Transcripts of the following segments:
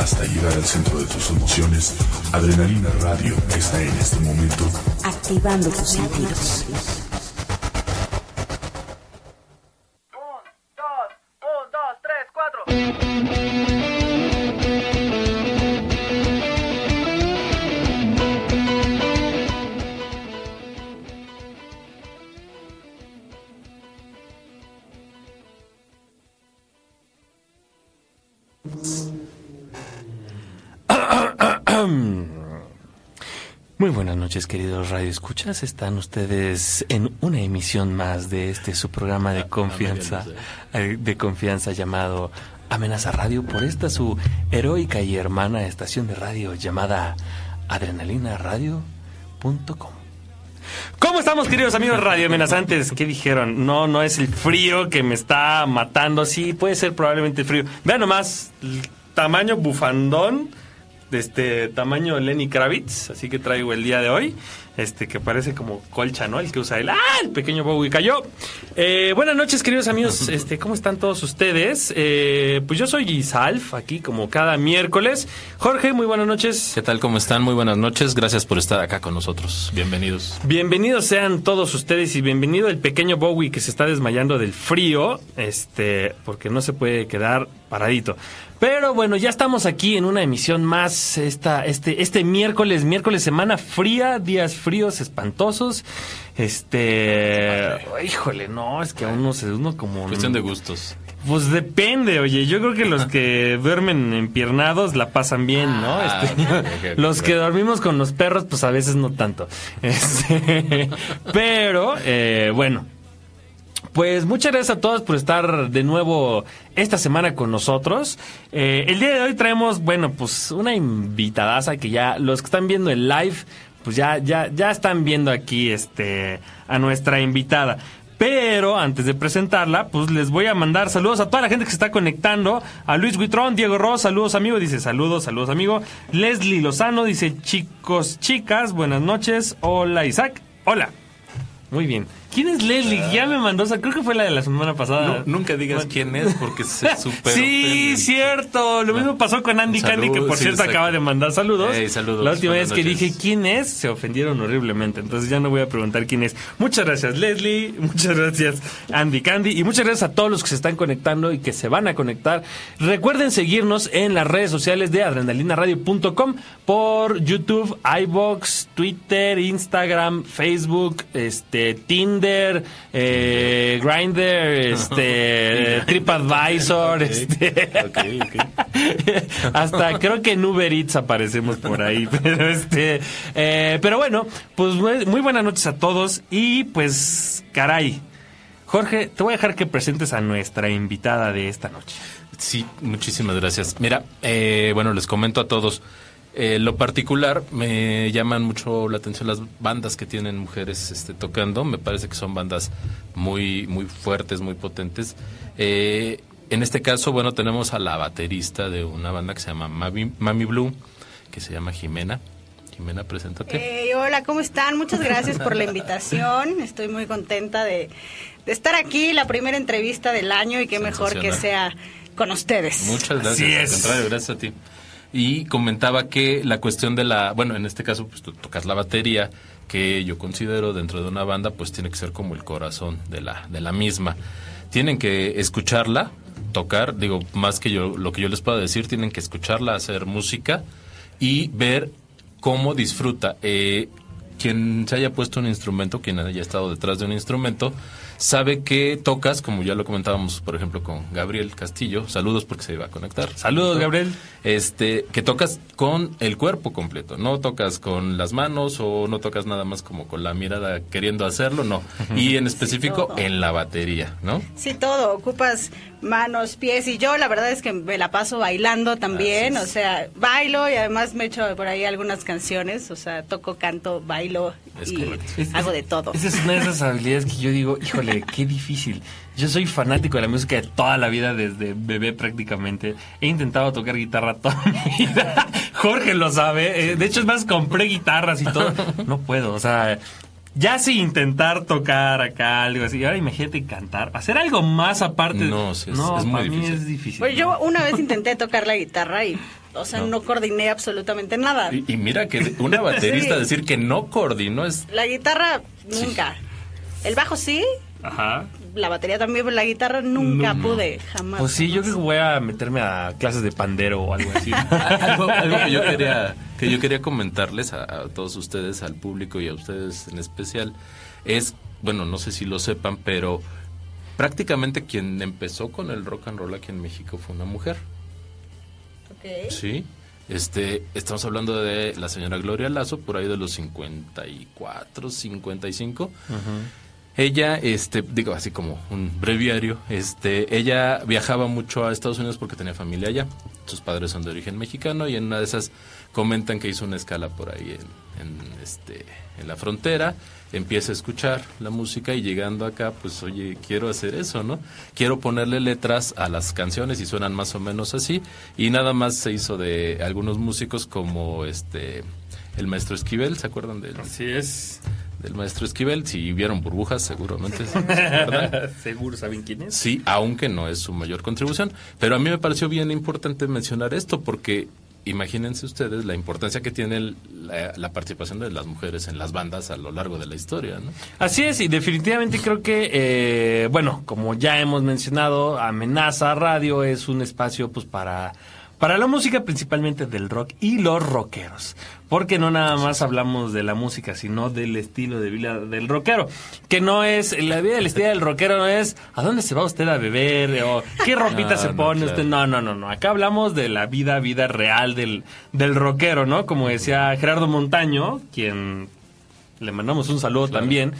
Hasta llegar al centro de tus emociones, Adrenalina Radio está en este momento activando tus sentidos. Muy buenas noches, queridos radioescuchas. Están ustedes en una emisión más de este su programa de confianza, eh, de confianza llamado Amenaza Radio por esta su heroica y hermana estación de radio llamada adrenalinaradio.com. ¿Cómo estamos, queridos amigos radio amenazantes? ¿Qué dijeron? No, no es el frío que me está matando. Sí, puede ser probablemente el frío. Vean nomás, el tamaño bufandón de este tamaño Lenny Kravitz, así que traigo el día de hoy, este que parece como colcha, ¿no? El que usa el ¡ah! el pequeño Bowie cayó. Eh, buenas noches, queridos amigos, este, ¿cómo están todos ustedes? Eh, pues yo soy Gisalf, aquí como cada miércoles. Jorge, muy buenas noches. ¿Qué tal? ¿Cómo están? Muy buenas noches. Gracias por estar acá con nosotros. Bienvenidos. Bienvenidos sean todos ustedes y bienvenido el pequeño Bowie que se está desmayando del frío, este, porque no se puede quedar paradito. Pero bueno, ya estamos aquí en una emisión más esta, este, este miércoles, miércoles, semana fría, días fríos, espantosos. Este, híjole, no, es que a uno se uno como Cuestión de gustos. Pues depende, oye, yo creo que los que duermen empiernados la pasan bien, ¿no? Ah, Este, los que dormimos con los perros, pues a veces no tanto. Este, pero, eh, bueno, pues muchas gracias a todos por estar de nuevo esta semana con nosotros. Eh, el día de hoy traemos, bueno, pues una invitadaza que ya los que están viendo el live, pues ya, ya, ya están viendo aquí este a nuestra invitada. Pero antes de presentarla, pues les voy a mandar saludos a toda la gente que se está conectando. A Luis Huitrón, Diego Ross, saludos amigo, dice saludos, saludos amigo. Leslie Lozano dice chicos, chicas, buenas noches. Hola Isaac, hola. Muy bien. ¿Quién es Leslie? Ya me mandó, o sea, creo que fue la de la semana pasada. Nu- nunca digas quién es porque se super Sí, cierto. Lo mismo pasó con Andy Salud, Candy, que por sí, cierto exacto. acaba de mandar saludos. Ey, saludos, La última vez que noches. dije quién es, se ofendieron horriblemente. Entonces ya no voy a preguntar quién es. Muchas gracias, Leslie. Muchas gracias, Andy Candy. Y muchas gracias a todos los que se están conectando y que se van a conectar. Recuerden seguirnos en las redes sociales de adrenalinaradio.com por YouTube, iBox, Twitter, Instagram, Facebook, este, Tinder, eh, Grindr, este, TripAdvisor, este. Ok, ok. Hasta creo que en Uber Eats aparecemos por ahí. Pero este. eh, pero bueno, pues muy, muy buenas noches a todos. Y pues, caray. Jorge, te voy a dejar que presentes a nuestra invitada de esta noche. Sí, muchísimas gracias. Mira, eh, bueno, les comento a todos. Eh, lo particular, me llaman mucho la atención las bandas que tienen mujeres este, tocando. Me parece que son bandas muy, muy fuertes, muy potentes. Eh, en este caso, bueno, tenemos a la baterista de una banda que se llama Mami, Mami Blue, que se llama Jimena. Jimena, preséntate. Hey, hola, ¿cómo están? Muchas gracias por la invitación. Estoy muy contenta de, de estar aquí, la primera entrevista del año y qué mejor que sea con ustedes. Muchas gracias. Así al es. contrario, gracias a ti. Y comentaba que la cuestión de la, bueno, en este caso, pues tú tocas la batería, que yo considero dentro de una banda, pues tiene que ser como el corazón de la, de la misma. Tienen que escucharla, tocar, digo, más que yo, lo que yo les puedo decir, tienen que escucharla, hacer música y ver cómo disfruta. Eh, quien se haya puesto un instrumento, quien haya estado detrás de un instrumento, sabe que tocas, como ya lo comentábamos, por ejemplo, con Gabriel Castillo. Saludos porque se iba a conectar. Saludos, Gabriel. Este, que tocas con el cuerpo completo, no tocas con las manos o no tocas nada más como con la mirada queriendo hacerlo, no. Y en específico en la batería, ¿no? Sí, todo. Ocupas manos, pies y yo la verdad es que me la paso bailando también. O sea, bailo y además me echo por ahí algunas canciones. O sea, toco, canto, bailo Es y correcto. Hago de todo. Esa es una de esas habilidades que yo digo, híjole, qué difícil. Yo soy fanático de la música de toda la vida, desde bebé prácticamente. He intentado tocar guitarra toda mi vida. Jorge lo sabe. Eh, De hecho, es más, compré guitarras y todo. No puedo, o sea... Ya sin intentar tocar acá algo así, ahora imagínate cantar, hacer algo más aparte. No, sí, es- es muy difícil. es difícil. Pues yo una vez intenté tocar la guitarra y, o sea, no, coordiné absolutamente nada. Y, y mira que una baterista Sí. decir que no coordinó es... La guitarra, nunca. El bajo sí, Ajá. la batería también, pero la guitarra nunca No. pude, jamás. Pues sí, yo creo que voy a meterme a clases de pandero o algo así. algo, algo que yo quería que yo quería comentarles a, a todos ustedes, al público y a ustedes en especial, es, bueno, no sé si lo sepan, pero prácticamente quien empezó con el rock and roll aquí en México fue una mujer. Ok. Sí. Este, estamos hablando de la señora Gloria Lazo, por ahí de los 54, 55. Ella, este, digo así como un breviario, este, ella viajaba mucho a Estados Unidos porque tenía familia allá. Sus padres son de origen mexicano y en una de esas comentan que hizo una escala por ahí en, en, este, en la frontera, empieza a escuchar la música y llegando acá, pues oye, quiero hacer eso, ¿no? Quiero ponerle letras a las canciones y suenan más o menos así y nada más se hizo de algunos músicos como este el maestro Esquivel, ¿se acuerdan de él? Así es. Del maestro Esquivel. Si vieron burbujas, seguramente. Seguro saben quién es. Sí, aunque no es su mayor contribución. Pero a mí me pareció bien importante mencionar esto porque imagínense ustedes la importancia que tiene el- la, la participación de las mujeres en las bandas a lo largo de la historia, ¿no? Así es, y definitivamente creo que, eh, bueno, como ya hemos mencionado, Amenaza Radio es un espacio pues para, para la música principalmente del rock y los rockeros. Porque no nada más hablamos de la música, sino del estilo de vida del rockero. Que no es, la vida del estilo del rockero no es a dónde se va usted a beber o qué ropita No, se no, pone claro. usted. No, no, no, no. Acá hablamos de la vida, vida real del, del rockero, ¿no? Como decía Gerardo Montaño, quien le mandamos un saludo también.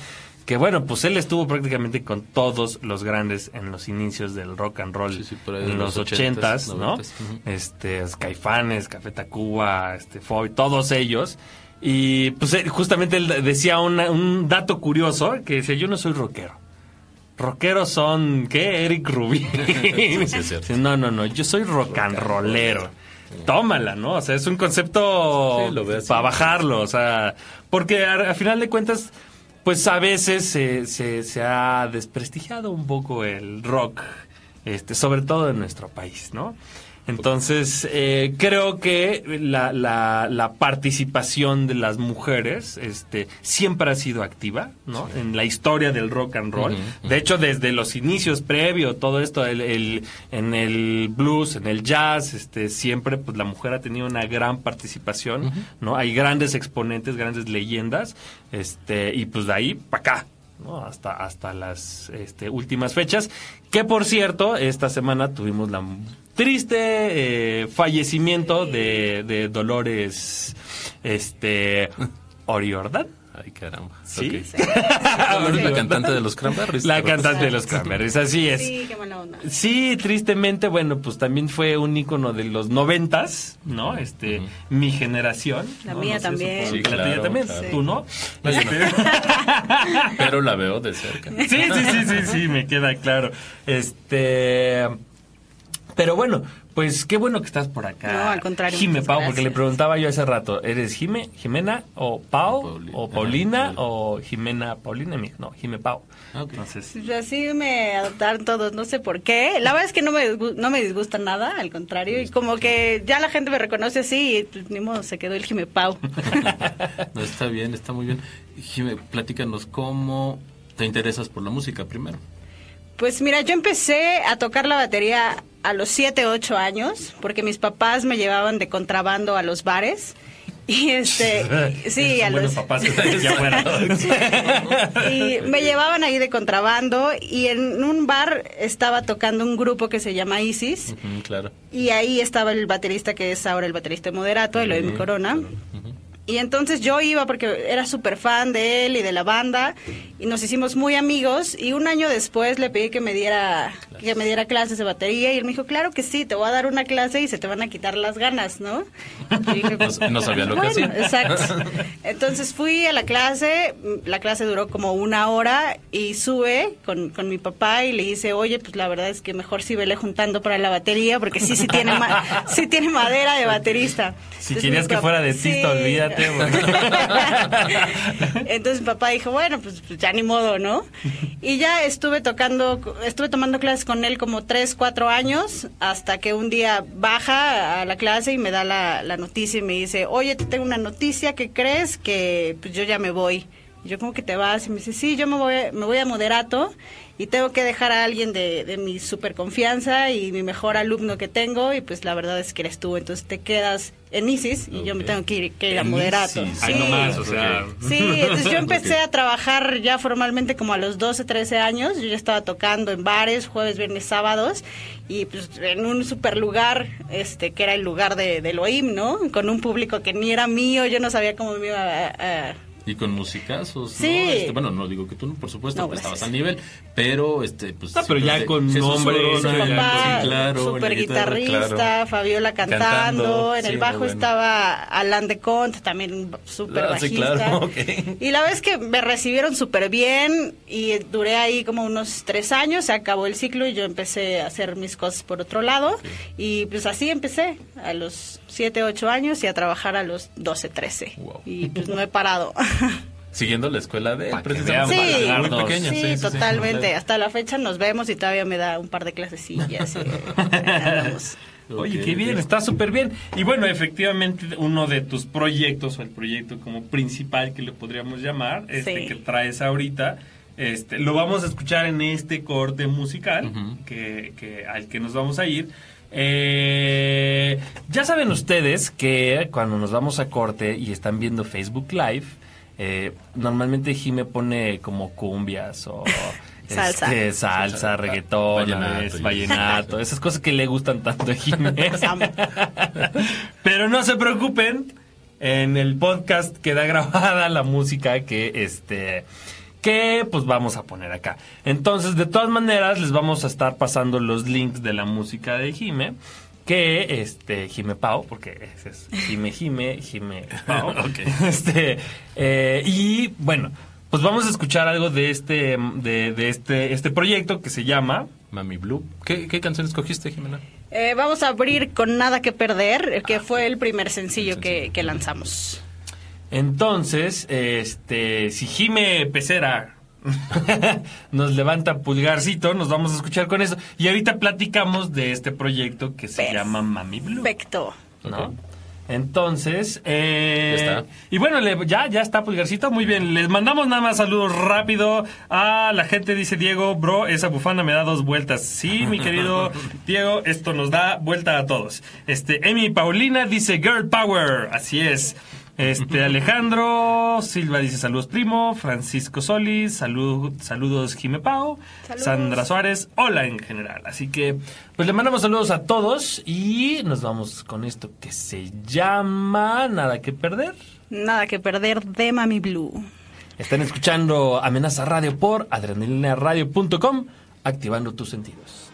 Que bueno, pues él estuvo prácticamente con todos los grandes en los inicios del rock and roll Sí, sí, por ahí en los los ochentas, 80s, ¿no? 90s, ujú. Este, Caifanes, Café Tacuba, este, Foy, todos ellos. Y pues él- justamente él decía una- un dato curioso que decía, yo no soy rockero. Rockeros son, ¿qué? Eric Rubin. sí, no, no, no, yo soy rock and rollero. Tómala, ¿no? O sea, es un concepto Sí, para bajarlo, o sea, porque a, a final de cuentas, pues a veces se, se, se ha desprestigiado un poco el rock, este, sobre todo en nuestro país, ¿no? Entonces, eh, creo que la, la, la participación de las mujeres este, siempre ha sido activa, ¿no? En la historia del rock and roll. De hecho, desde los inicios previo, todo esto, el, el- en el blues, en el jazz, este, siempre pues la mujer ha tenido una gran participación, ¿no? Hay grandes exponentes, grandes leyendas, este, y pues de ahí para acá. ¿No? hasta hasta las este, últimas fechas que por cierto esta semana tuvimos la triste eh, fallecimiento de, Dolores este Oriordan Ay, caramba. Sí. Ok. La cantante de los Cranberries. la cantante de los Cranberries así es Sí, qué mala onda. Sí, tristemente, bueno, pues también fue un ícono de los noventas, ¿no? Este, mi generación. La ¿no? mía No sé, también. Sí, la tuya también, claro. tú no. No, yo no. Pero la veo de cerca. Sí, sí, sí, sí, sí, me queda claro. Este, pero bueno, pues qué bueno que estás por acá. No, al contrario, Jime Pau, porque le preguntaba yo hace rato, ¿eres Jime, Jimena o Pau o Paulina Pauli. o Jimena Paulina? No, Jime Pau. Entonces, Pues Así me adoptaron todos, no sé por qué. La verdad es que no me, no me disgusta nada, al contrario. Y como que ya la gente me reconoce así y pues, ni modo, se quedó el Jime Pau. No, está bien, está muy bien. Jimé, platícanos cómo te interesas por la música primero. Pues mira, yo empecé a tocar la batería a los 7, 8 años, porque mis papás me llevaban de contrabando a los bares. Y este, sí, a los... papás y me llevaban ahí de contrabando y en un bar estaba tocando un grupo que se llama Isis claro. y ahí estaba el baterista que es ahora el baterista de Moderato, Eloy Corona. Y entonces yo iba porque era súper fan de él y de la banda y nos hicimos muy amigos y un año después le pedí que me diera que me diera clases de batería y él me dijo, claro que sí, te voy a dar una clase y se te van a quitar las ganas, ¿no? Y dije, No- no sabía lo que "Bueno, hacía". Exacto. Entonces fui a la clase, la clase duró como una hora y sube con, con mi papá y le dice, oye, pues la verdad es que mejor sí vele juntando para la batería porque sí, sí tiene, ma- sí tiene madera de baterista. Si Entonces, querías que fuera dentista, Sí. olvídate. porque- Entonces mi papá dijo, bueno, pues, pues, ya ni modo, ¿no? Y ya estuve tocando, estuve tomando clases con él como tres, cuatro años, hasta que un día baja a la clase y me da la, noticia y me dice, oye, te tengo una noticia, ¿qué crees? Que pues yo ya me voy. Y yo, ¿cómo que te vas? Y me dice, sí, yo me voy, me voy a Moderato y tengo que dejar a alguien de, de mi super confianza y mi mejor alumno que tengo y pues la verdad es que eres tú. Entonces te quedas en ISIS y yo me tengo que ir, que ir a Moderato. ISIS. Ay, Sí. no más, o sea. Sí, entonces yo empecé a trabajar ya formalmente como a los 12, 13 años. Yo ya estaba tocando en bares, jueves, viernes, sábados. Y pues en un super lugar, este, que era el lugar de, de Elohim, ¿no? Con un público que ni era mío, yo no sabía cómo me iba a... a- Y con musicazos, Sí. ¿no? Este, bueno, no digo que tú, por supuesto, No, pues, estabas al nivel, pero este, pues. Ah, pero ya simplemente con nombre, su Sí, papá, sí, claro, super guitarra, guitarrista, claro. Fabiola cantando, Cantando, en el sí, bajo bueno. estaba Alan de Conte, también un super Ah, sí, bajista. claro, ok. Y la vez que me recibieron súper bien y duré ahí como unos tres años, se acabó el ciclo y yo empecé a hacer mis cosas por otro lado. Y pues así empecé a los siete, ocho años y a trabajar a los 12, 13. Wow. Y pues no he parado. Siguiendo la escuela de precisamente. Sí, Balagardo. muy pequeña. sí, sí, sí, sí. totalmente. Hasta la fecha nos vemos y todavía me da un par de clasecillas. y andamos. Oye, qué bien, está súper bien. Y bueno, efectivamente, uno de tus proyectos, o el proyecto como principal que le podríamos llamar, este Sí. que traes ahorita, este, lo vamos a escuchar en este corte musical que, que- al que nos vamos a ir. Eh, ya saben ustedes que cuando nos vamos a corte y están viendo Facebook Live, eh, normalmente Jime pone como cumbias o Salsa. este, salsa, Salsa, reggaetón, vallenato esas cosas que le gustan tanto a Jime. Pero no se preocupen, en el podcast queda grabada la música que este que pues vamos a poner acá. Entonces, de todas maneras, les vamos a estar pasando los links de la música de Jime. Que este Jime Pau, porque ese es Jime Jime, Jime Pau. Ok. Este, eh, y bueno, pues vamos a escuchar algo de este, de, de este, este proyecto que se llama Mami Blue. ¿Qué, qué canción escogiste, Jimena? Eh, vamos a abrir con Nada que Perder, que fue el primer sencillo que, que lanzamos. Entonces, este, si Jime Pecera nos levanta pulgarcito, nos vamos a escuchar con eso. Y ahorita platicamos de este proyecto que se Perfecto. llama Mami Blue. Perfecto. ¿no? Entonces, eh, Ya está. y bueno, le- ya, ya está Pulgarcito, muy bien. Les mandamos nada más saludos rápido a la gente, dice Diego, bro, esa bufanda me da dos vueltas. Sí, mi querido Diego, esto nos da vuelta a todos. Este, Emi Paulina dice Girl Power, así es. Este, Alejandro Silva dice saludos primo, Francisco Solis, salud, saludos Jime Pau, Saludos. Sandra Suárez, hola en general. Así que, pues le mandamos saludos a todos y nos vamos con esto que se llama Nada que Perder. Nada que Perder de Mami Blue. Están escuchando Amenaza Radio por adrenalinaradio.com, activando tus sentidos.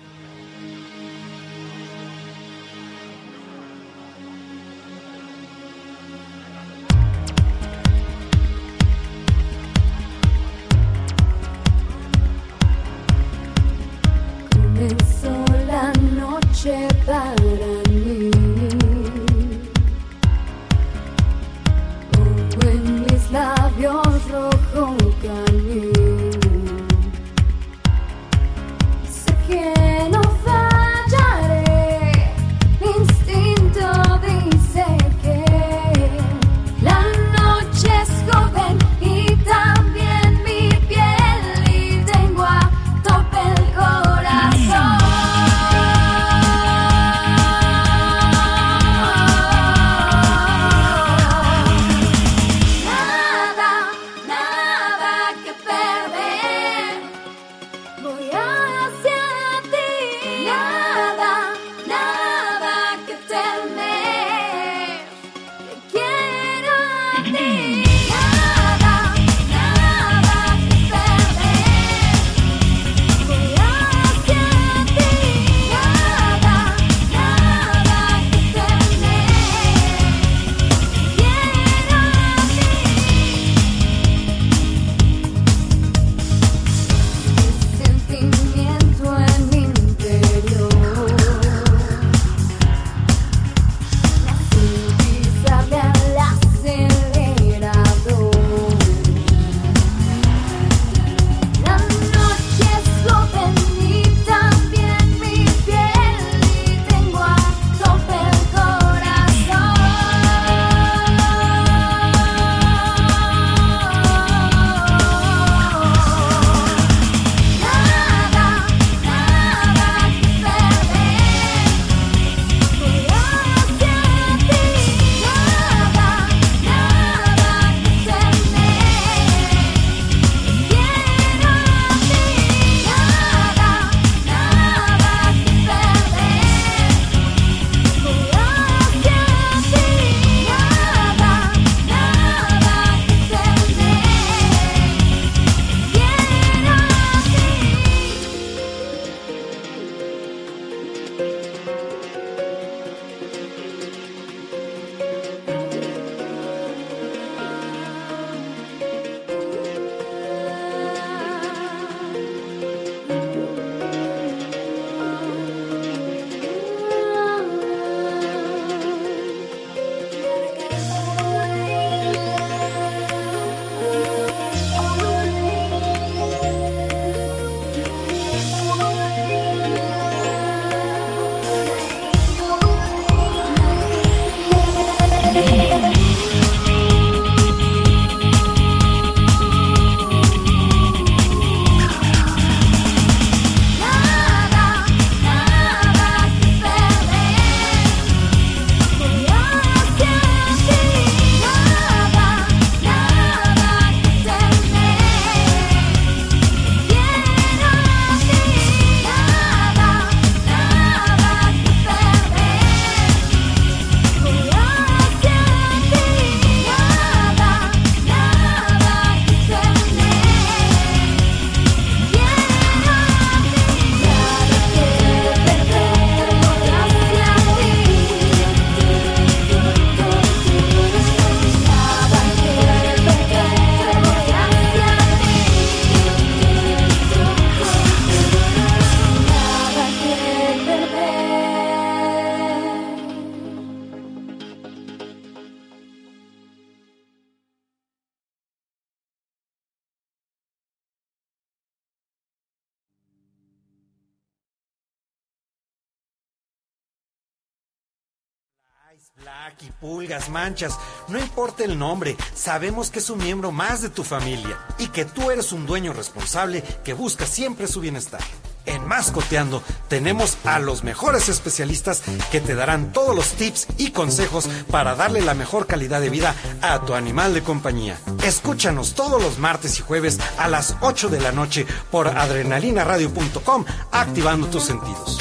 Lucky, pulgas, manchas, no importa el nombre, sabemos que es un miembro más de tu familia y que tú eres un dueño responsable que busca siempre su bienestar. En Mascoteando tenemos a los mejores especialistas que te darán todos los tips y consejos para darle la mejor calidad de vida a tu animal de compañía. Escúchanos todos los martes y jueves a las 8 de la noche por adrenalinaradio.com, activando tus sentidos.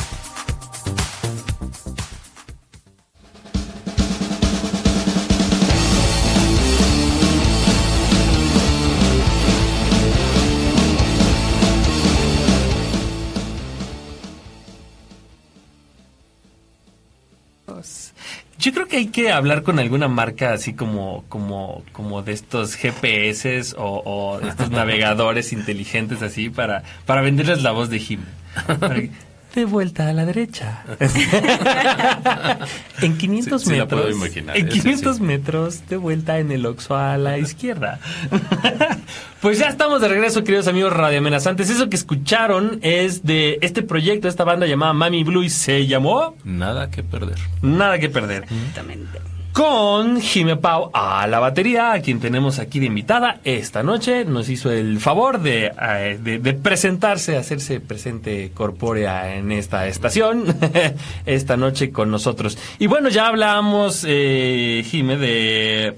Yo creo que hay que hablar con alguna marca así como, como, como de estos GPS o, o estos navegadores inteligentes así para, para venderles la voz de Jim. De vuelta a la derecha. en 500 Sí, sí la metros. puedo imaginar, en ese 500 sí. metros, de vuelta en el Oxxo a la izquierda. pues ya estamos de regreso, queridos amigos radioamenazantes. Eso que escucharon es de este proyecto, esta banda llamada Mami Blue y se llamó Nada que perder. Nada que perder. Exactamente. Con Jime Pau a la batería, a quien tenemos aquí de invitada esta noche. Nos hizo el favor de, eh, de, de presentarse, hacerse presente corpórea en esta estación, esta noche con nosotros. Y bueno, ya hablamos, eh, Jime, de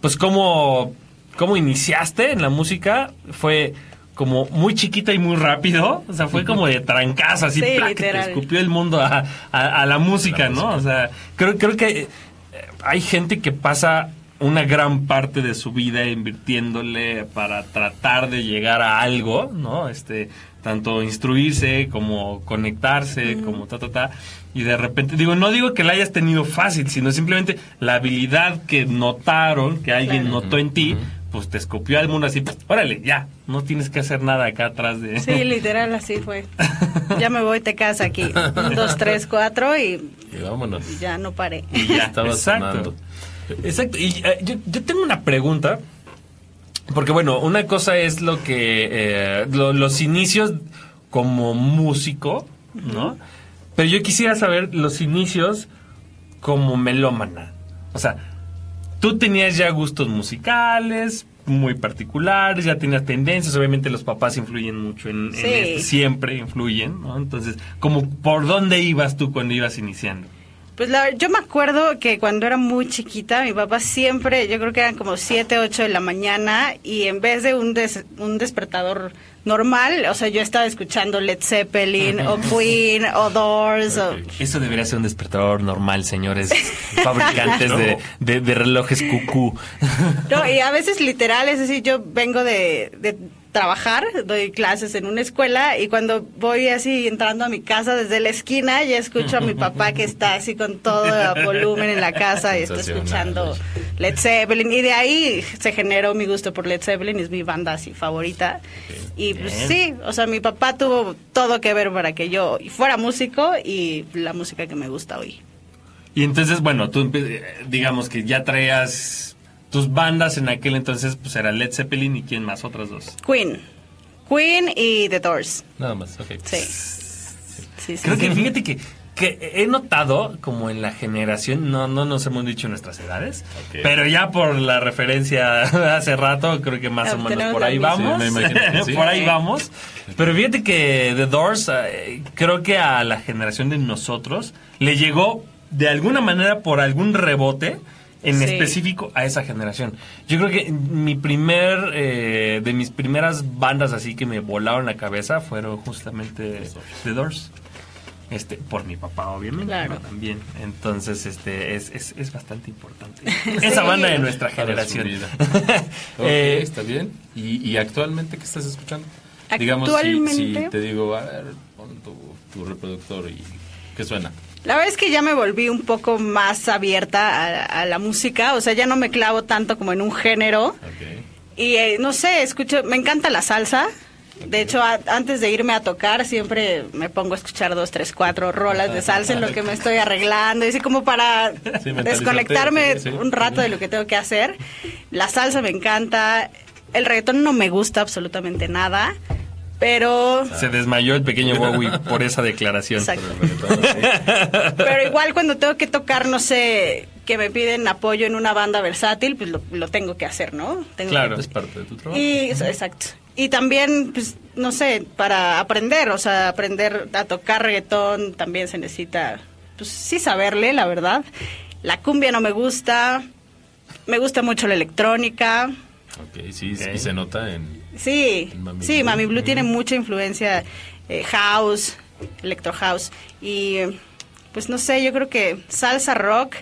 pues cómo, cómo iniciaste en la música. Fue como muy chiquita y muy rápido. O sea, fue como de trancazo, así, Sí, escupió el mundo a, a- a la música, ¿no? O sea, creo, creo que hay gente que pasa una gran parte de su vida invirtiéndole para tratar de llegar a algo, ¿no? Este, tanto instruirse como conectarse, como ta, ta, ta. Y de repente, digo, no digo que la hayas tenido fácil, sino simplemente la habilidad que notaron, que alguien Claro. notó en ti, pues te escopió al mundo así, pues, órale, ya, no tienes que hacer nada acá atrás de... Sí, literal, así fue. Ya me voy, te casa aquí. Un, dos, tres, cuatro y Y vámonos. ya no paré. Y ya, Estaba exacto. sonando. Exacto. Y eh, yo, yo tengo una pregunta. Porque bueno, una cosa es lo que... eh, lo- los inicios como músico, ¿no? Pero yo quisiera saber los inicios como melómana. O sea, tú tenías ya gustos musicales muy particulares, ya tenías tendencias, obviamente los papás influyen mucho en, en Sí. esto, siempre influyen, ¿no? Entonces, como por dónde ibas tú cuando ibas iniciando? Pues la, yo me acuerdo que cuando era muy chiquita, mi papá siempre, yo creo que eran como 7, 8 de la mañana, y en vez de un, des- un despertador normal, o sea, yo estaba escuchando Led Zeppelin, o Queen, o Doors, o... Eso debería ser un despertador normal, señores fabricantes de, de- de relojes cucú. No, y a veces literal, es decir, yo vengo de, de trabajar, doy clases en una escuela y cuando voy así entrando a mi casa desde la esquina ya escucho a mi papá que está así con todo el volumen en la casa y está escuchando. Led Zeppelin y de ahí se generó mi gusto por Led Zeppelin, es mi banda así favorita. Y pues sí, o sea, mi papá tuvo todo que ver para que yo fuera músico y la música que me gusta hoy. Y entonces, bueno, tú eh, digamos que ya traías tus bandas en aquel entonces, pues era Led Zeppelin y quién más, otras dos. Queen. Queen y The Doors. Nada más, ok. Sí. Sí, sí, Creo que sí. fíjate que, que he notado como en la generación, no, no nos hemos dicho nuestras edades, pero ya por la referencia hace rato, creo que más o menos por ahí vamos. Sí, me imagino que sí. por ahí vamos. Pero fíjate que The Doors, eh, creo que a la generación de nosotros le llegó de alguna manera por algún rebote. En Sí. específico a esa generación. Yo creo que mi primer, eh, de mis primeras bandas así que me volaron la cabeza fueron justamente The Doors. Este, por mi papá, obviamente, Claro. ¿no? también. Entonces, este, es, es, es bastante importante. Esa banda de nuestra generación. vida. Ok, Eh, está bien. ¿Y, y actualmente qué estás escuchando? Actualmente- Digamos, si, si te digo, a ver, pon tu, tu reproductor y ¿qué suena? La verdad es que ya me volví un poco más abierta a, a la música, o sea, ya no me clavo tanto como en un género. Ok. Y eh, no sé, escucho, me encanta la salsa. De hecho, a- antes de irme a tocar, siempre me pongo a escuchar dos, tres, cuatro rolas de salsa en lo que me estoy arreglando, y así como para Sí, desconectarme sí, sí. un rato de lo que tengo que hacer. La salsa me encanta, el reggaetón no me gusta absolutamente nada, Pero Se desmayó el pequeño Bowie por esa declaración. Exacto. Pero igual cuando tengo que tocar, no sé, que me piden apoyo en una banda versátil, pues lo, lo tengo que hacer, ¿no? Tengo Claro. Es parte de tu trabajo. Y, exacto. Y también, pues, no sé, para aprender, o sea, aprender a tocar reggaetón también se necesita, pues sí saberle, la verdad. La cumbia no me gusta, me gusta mucho la electrónica. Ok, sí, Ok. y se nota en... Sí, Mami sí, Blue. Mami Blue tiene mucha influencia eh, house, electro house y pues no sé, yo creo que salsa rock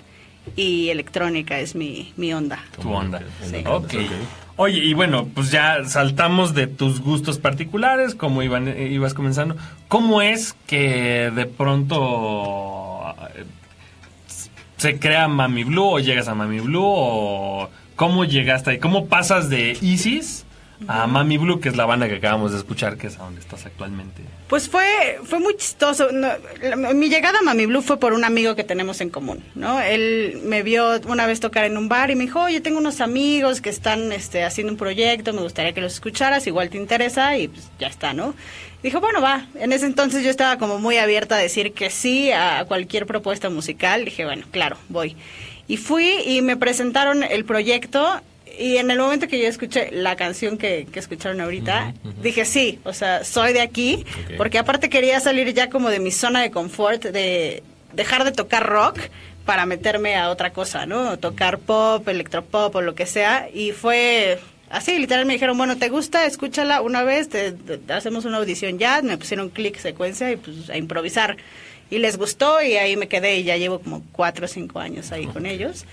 y electrónica es mi, mi onda. Tu onda. Sí. Ok. Oye, y bueno, pues ya saltamos de tus gustos particulares, como iban, eh, ibas comenzando. ¿Cómo es que de pronto eh, se crea Mami Blue o llegas a Mami Blue o cómo llegaste ahí? ¿Cómo pasas de Isis a Mami Blue, que es la banda que acabamos de escuchar, que es a donde estás actualmente? Pues fue, fue muy chistoso. Mi llegada a Mami Blue fue por un amigo que tenemos en común, ¿no? Él me vio una vez tocar en un bar y me dijo, oye, tengo unos amigos que están este, haciendo un proyecto, me gustaría que los escucharas, igual te interesa y pues ya está, ¿no? Dijo, bueno, va. En ese entonces yo estaba como muy abierta a decir que sí a cualquier propuesta musical. Dije, bueno, claro, voy. Y fui y me presentaron el proyecto y en el momento que yo escuché la canción que, que escucharon ahorita, dije sí, o sea, soy de aquí, porque aparte quería salir ya como de mi zona de confort, de dejar de tocar rock para meterme a otra cosa, ¿no? Tocar pop, electropop o lo que sea, y fue así, literal me dijeron, bueno, ¿te gusta? Escúchala una vez, te, te- hacemos una audición ya, me pusieron clic secuencia y pues a improvisar. Y les gustó y ahí me quedé y ya llevo como cuatro o cinco años ahí con ellos.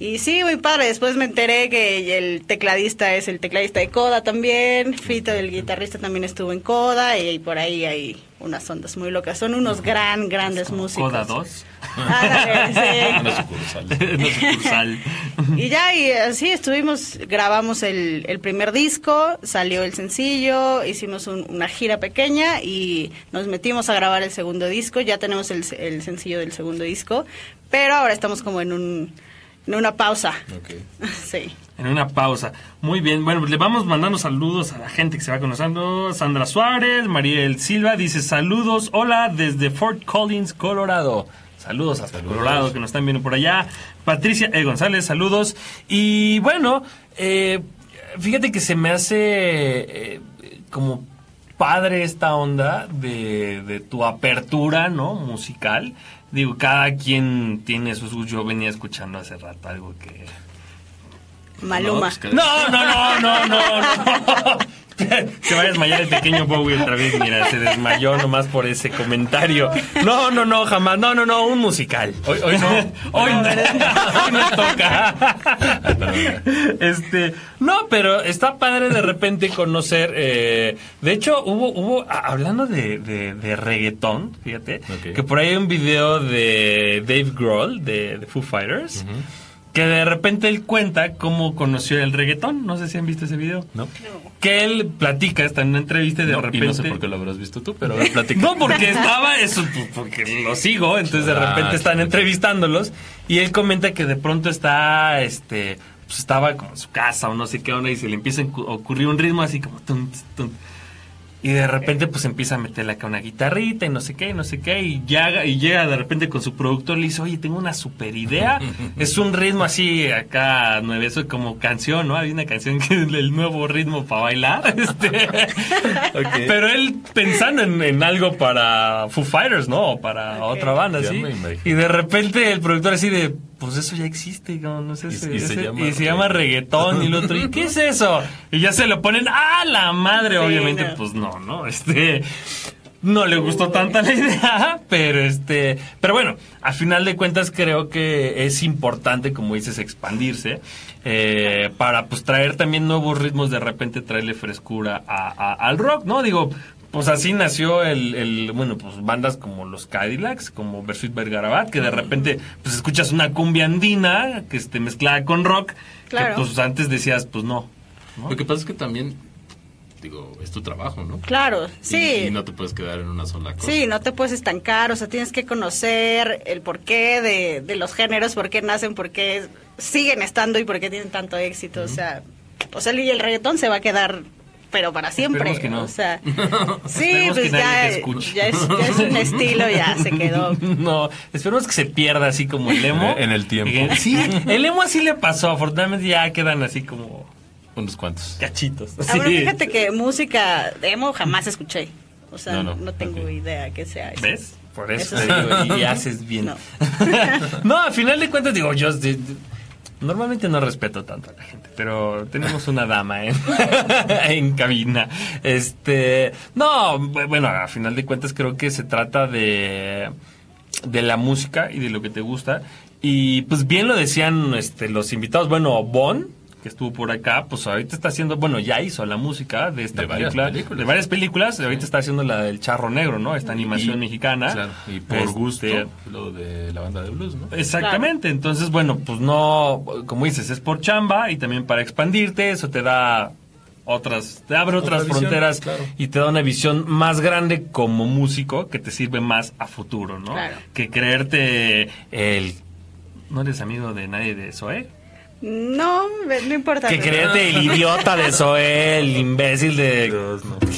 Y sí, muy padre. Después me enteré que el tecladista es el tecladista de Coda también. Fito, el guitarrista, también estuvo en Coda. Y, por ahí hay unas ondas muy locas. Son unos gran, grandes músicos. Coda 2. Ándale, sí. Una sucursal. Y ya, y así estuvimos, grabamos el, el primer disco, salió el sencillo, hicimos un- una gira pequeña y nos metimos a grabar el segundo disco. Ya tenemos el, el sencillo del segundo disco, pero ahora estamos como en, un, en una pausa. Ok. Sí. En una pausa. Muy bien. Bueno, pues le vamos mandando saludos a la gente que se va conociendo. Sandra Suárez, Mariel Silva dice saludos. Hola desde Fort Collins, Colorado. Saludos hasta Colorado que nos están viendo por allá. Patricia E. González, saludos. Y bueno, eh, fíjate que se me hace eh, como padre esta onda de, de tu apertura, ¿no? Musical. Digo, cada quien tiene sus. Yo venía escuchando hace rato algo que Maluma. pues, que- no, no, no, no, no, no. Se va a desmayar el pequeño Bowie otra vez, mira, se desmayó nomás por ese comentario. No, no, no, jamás. No, no, no, un musical. Hoy, hoy no. Hoy no, hoy no toca. Este, no, pero está padre de repente conocer. eh, de hecho, hubo, hubo, hablando de, de, de reggaetón, fíjate, que por ahí hay un video de Dave Grohl de, de Foo Fighters. Que de repente él cuenta cómo conoció el reggaetón. No sé si han visto ese video. No. Que él platica, está en una entrevista y de No, repente. Y no sé por qué lo habrás visto tú, pero ver, platica. No, porque estaba eso, pues, porque lo sigo, entonces de Ah, repente están sí. entrevistándolos y él comenta que de pronto está, este, pues estaba como en su casa o no sé qué onda y se le empieza a ocurrir un ritmo así como tum. Y de repente pues empieza a meterle acá una guitarrita y no sé qué, y no sé qué, y llega, y llega de repente con su productor y le dice, oye, tengo una super idea, es un ritmo así acá, nueve, eso como canción, ¿no? Hay una canción que es el nuevo ritmo para bailar, este, pero él pensando en, en algo para Foo Fighters, ¿no? O para otra banda. Y de repente el productor así de, pues eso ya existe, no, no sé Y- si- y se llama y se llama reggaetón y el otro, ¿y qué es eso? Y ya se lo ponen, ¡ah, la madre! Sí, Obviamente, no. pues no, ¿no? Este... No le gustó tanta la idea, pero este, pero bueno, a final de cuentas creo que es importante, como dices, expandirse eh, para pues traer también nuevos ritmos, de repente traerle frescura a- a- al rock, ¿no? Digo, pues así nació el, el, bueno, pues bandas como los Cadillacs, como Bersuit Vergarabat, que de repente pues escuchas una cumbia andina que esté mezclada con rock, Claro. que pues antes decías, pues no. ¿no? Lo que pasa es que también, digo, es tu trabajo, ¿no? Claro, sí. Y, no te puedes quedar en una sola cosa. Sí, no te puedes estancar, o sea, tienes que conocer el porqué de, de los géneros, por qué nacen, por qué siguen estando y por qué tienen tanto éxito. O sea, o sea, y el reggaetón se va a quedar pero para siempre. Que no. O sea, sí, pues que nadie ya, te escuche. ya, es, ya es un estilo, ya se quedó. No, esperemos que se pierda así como el emo. En el tiempo. Sí, el emo así le pasó. Afortunadamente ya quedan así como Unos cuantos. cachitos. Ah, Sí. fíjate que música emo jamás escuché. O sea, No, no, no, tengo idea que sea eso. ¿Ves? Por eso, Eso sí. digo, y haces bien. No. No, al final de cuentas digo, yo de- de- normalmente no respeto tanto a la gente, pero tenemos una dama en, en cabina. Este, no, bu- bueno, a final de cuentas creo que se trata de de la música y de lo que te gusta y pues bien lo decían este los invitados, bueno, Bon que estuvo por acá, pues ahorita está haciendo, bueno, ya hizo la música de esta De varias película, películas. de varias películas, y ahorita está haciendo la del Charro Negro, ¿no? Esta animación Y- mexicana. Claro, y por Este, gusto, lo de la banda de blues, ¿no? Exactamente, entonces bueno, pues no, como dices, es por chamba y también para expandirte, eso te da otras, te abre otras Otra visión, fronteras claro. y te da una visión más grande como músico que te sirve más a futuro, ¿no? Claro. Que creerte el... ¿No eres amigo de nadie de Zoe? No, no importa. Que creerte el idiota de Zoe, el imbécil de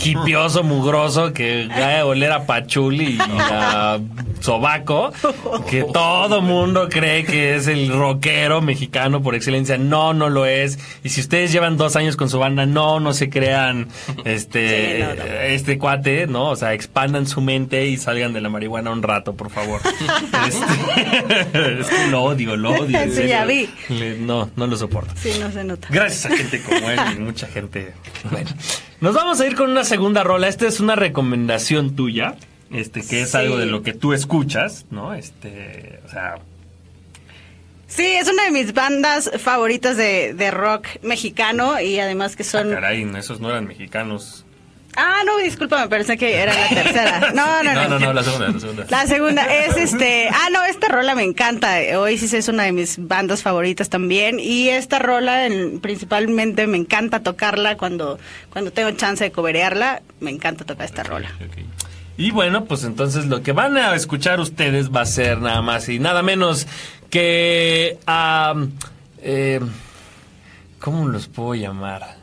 hipioso, mugroso, que cae a oler a pachuli y a sobaco, que todo mundo cree que es el rockero mexicano por excelencia. No, no lo es. Y si ustedes llevan dos años con su banda, no, no se crean este, Sí, no, no. este cuate, ¿no? O sea, expandan su mente y salgan de la marihuana un rato, por favor. Este, es que lo odio, lo odio. en Sí, ya vi. Le- no, no lo soporto. Sí, no se nota. Gracias a gente como él y mucha gente. Bueno, nos vamos a ir con una segunda rola. Esta es una recomendación tuya, este, que es Sí. algo de lo que tú escuchas, ¿no? Este, o sea, Sí, es una de mis bandas favoritas de, de rock mexicano y además que ah, son... caray, esos no eran mexicanos. Ah, no, discúlpame, pensé que era la tercera. No, no, No, no. no, no, la segunda, la segunda. La segunda es este. Ah, no, esta rola me encanta. Oasis es una de mis bandas favoritas también. Y esta rola, en- principalmente, me encanta tocarla cuando, cuando tengo chance de coberearla. Me encanta tocar esta rola. Y bueno, pues entonces lo que van a escuchar ustedes va a ser nada más y nada menos que... ah, eh, ¿Cómo los puedo llamar?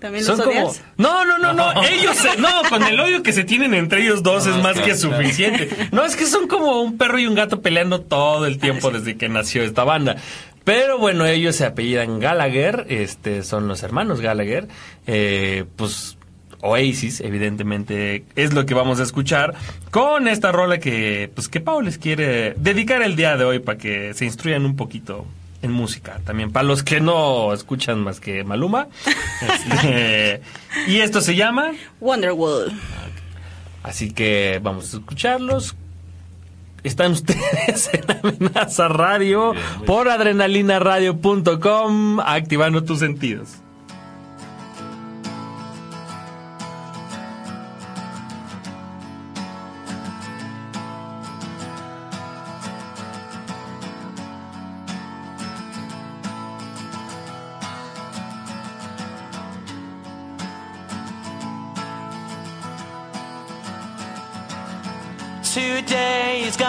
¿También Son los como... odias? No, no, no, no. Ellos, se- no, con el odio que se tienen entre ellos dos es más que suficiente. No, es que son como un perro y un gato peleando todo el tiempo desde que nació esta banda. Pero bueno, ellos se apellidan Gallagher, este, son los hermanos Gallagher. Eh, pues Oasis, evidentemente, es lo que vamos a escuchar con esta rola que, pues, que Pau les quiere dedicar el día de hoy para que se instruyan un poquito en música. También para los que no escuchan más que Maluma. Este, y esto se llama, Wonderwall. así que vamos a escucharlos. Están ustedes en Amenaza Radio por adrenalinaradio.com activando tus sentidos.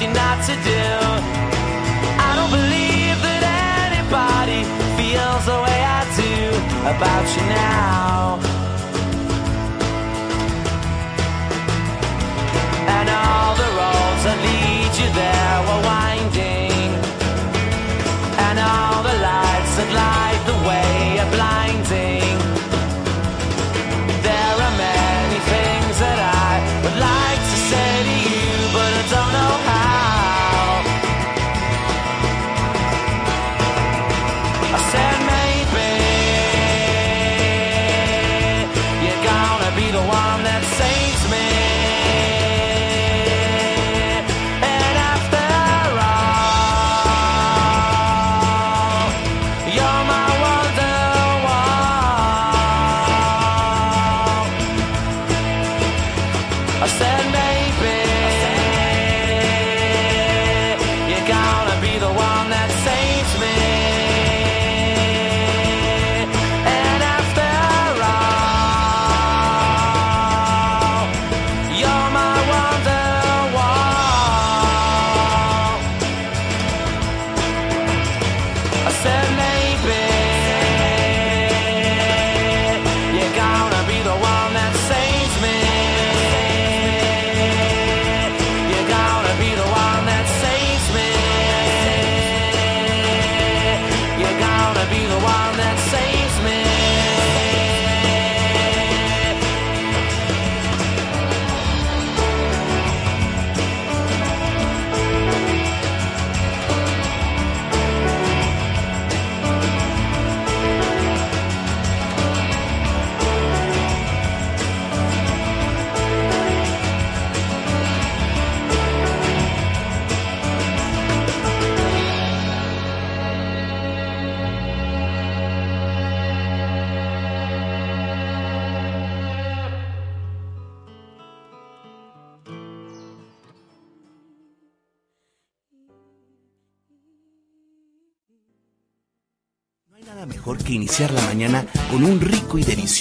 You not to do. I don't believe that anybody feels the way I do about you now. And all the roads that lead you there were winding. And all the lights that light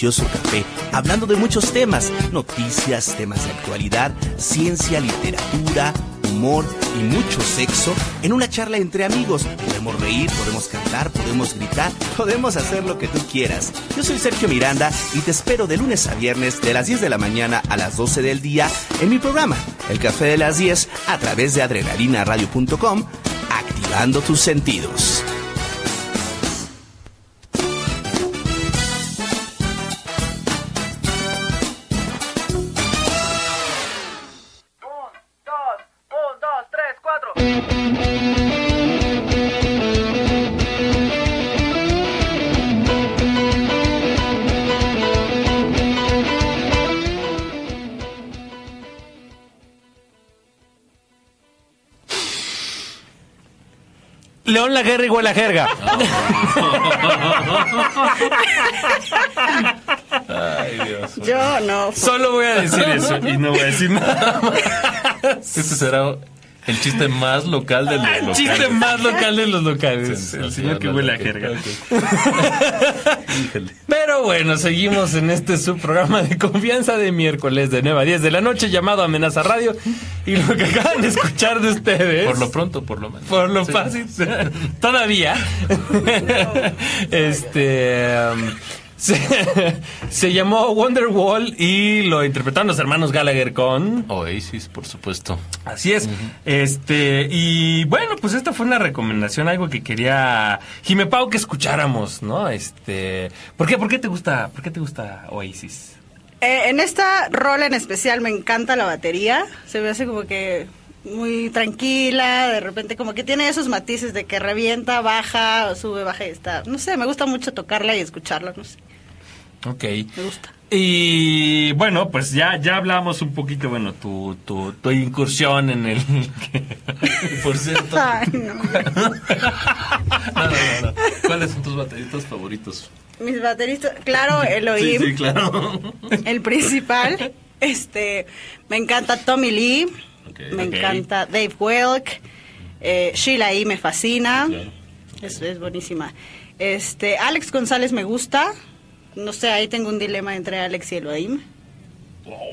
café, hablando de muchos temas, noticias, temas de actualidad, ciencia, literatura, humor y mucho sexo en una charla entre amigos. Podemos reír, podemos cantar, podemos gritar, podemos hacer lo que tú quieras. Yo soy Sergio Miranda y te espero de lunes a viernes de las 10 de la mañana a las 12 del día en mi programa, El Café de las 10, a través de adrenalinaradio.com, activando tus sentidos. León la guerra igual la jerga. Ay, Dios. Yo no. Solo voy a decir eso y no voy a decir nada más. Este será el chiste más local de los El locales. chiste más local de los locales. El señor que huele a jerga. Pero bueno, seguimos en este subprograma de confianza de miércoles de 9 a 10 de la noche llamado Amenaza Radio. Y lo que acaban de escuchar de ustedes. Por lo pronto, por lo menos. Por lo Sí. fácil. Todavía. este. um, se, se llamó Wonderwall y lo interpretaron los hermanos Gallagher con. Oasis, por supuesto. Así es. Este, y bueno, pues esta fue una recomendación, algo que quería Jime Pau que escucháramos, ¿no? Este, ¿por qué, por qué te gusta, por qué te gusta Oasis? Eh, en esta rola en especial me encanta la batería. Se me hace como que muy tranquila, de repente como que tiene esos matices de que revienta, baja, o sube, baja y está. No sé, me gusta mucho tocarla y escucharla, no sé, Ok. me gusta. Y bueno, pues ya, ya hablamos un poquito, bueno, tu, tu, tu incursión en el... Por cierto. Ay, no. No, no. ¿Cuáles son tus bateristas favoritos? Mis bateristas, claro, Elohim, Sí, sí, claro. el principal. Este, me encanta Tommy Lee, Ok. me encanta Dave Welk, eh, Sheila E. me fascina, Claro. es, es buenísima. Este, Alex González me gusta, no sé, ahí tengo un dilema entre Alex y Elohim.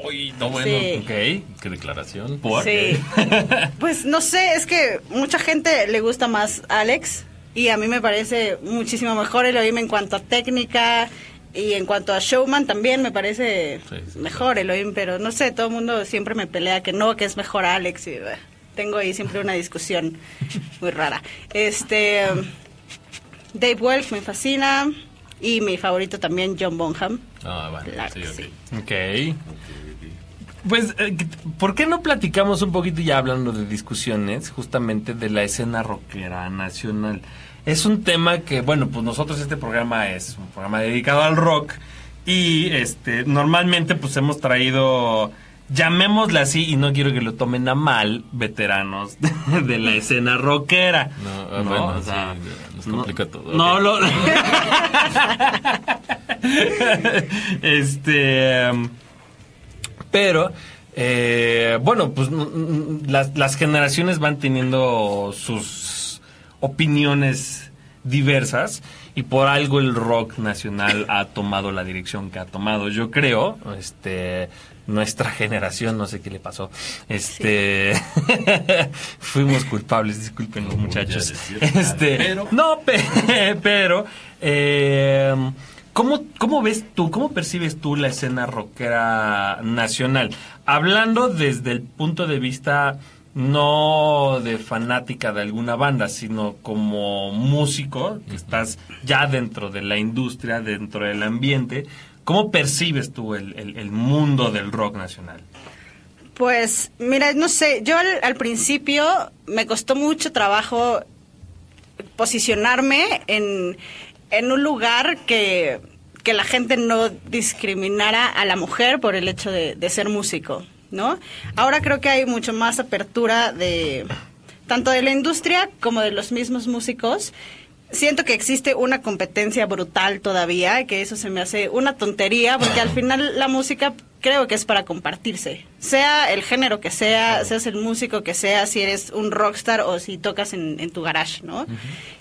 Uy, no bueno. Sí. Ok. Qué declaración. Sí. Pues no sé, es que mucha gente le gusta más Alex y a mí me parece muchísimo mejor Elohim en cuanto a técnica y en cuanto a showman también me parece Sí, sí, mejor Elohim, pero no sé, todo el mundo siempre me pelea que no, que es mejor Alex y tengo ahí siempre una discusión muy rara. Este Dave Welch me fascina y mi favorito también John Bonham. Ah, vale. Claro sí, que ok. sí. Ok. Pues, eh, ¿por qué no platicamos un poquito ya hablando de discusiones justamente de la escena rockera nacional? Es un tema que, bueno, pues nosotros este programa es un programa dedicado al rock y este normalmente pues hemos traído, llamémosle así y no quiero que lo tomen a mal, veteranos de, de la escena rockera. No, ah, bueno, sí, nos complica todo. No, lo... este... em, Pero, eh, bueno, pues mm, mm, las, las generaciones van teniendo sus opiniones diversas y por algo el rock nacional ha tomado la dirección que ha tomado. Yo creo, este, nuestra generación, no sé qué le pasó, este, fuimos culpables, disculpen los No muchachos. Este, pero- no, pe- pero, eh, ¿cómo, ¿cómo ves tú, cómo percibes tú la escena rockera nacional? Hablando desde el punto de vista no de fanática de alguna banda, sino como músico, que estás ya dentro de la industria, dentro del ambiente, ¿cómo percibes tú el, el- mundo del rock nacional? Pues mira, no sé, yo al, al principio me costó mucho trabajo posicionarme en, en un lugar que, que la gente no discriminara a la mujer por el hecho de, de ser músico, ¿no? Ahora creo que hay mucho más apertura de tanto de la industria como de los mismos músicos. Siento que existe una competencia brutal todavía, que eso se me hace una tontería, porque al final la música creo que es para compartirse. Sea el género que sea, seas el músico que sea, si eres un rockstar o si tocas en, en tu garage, ¿no?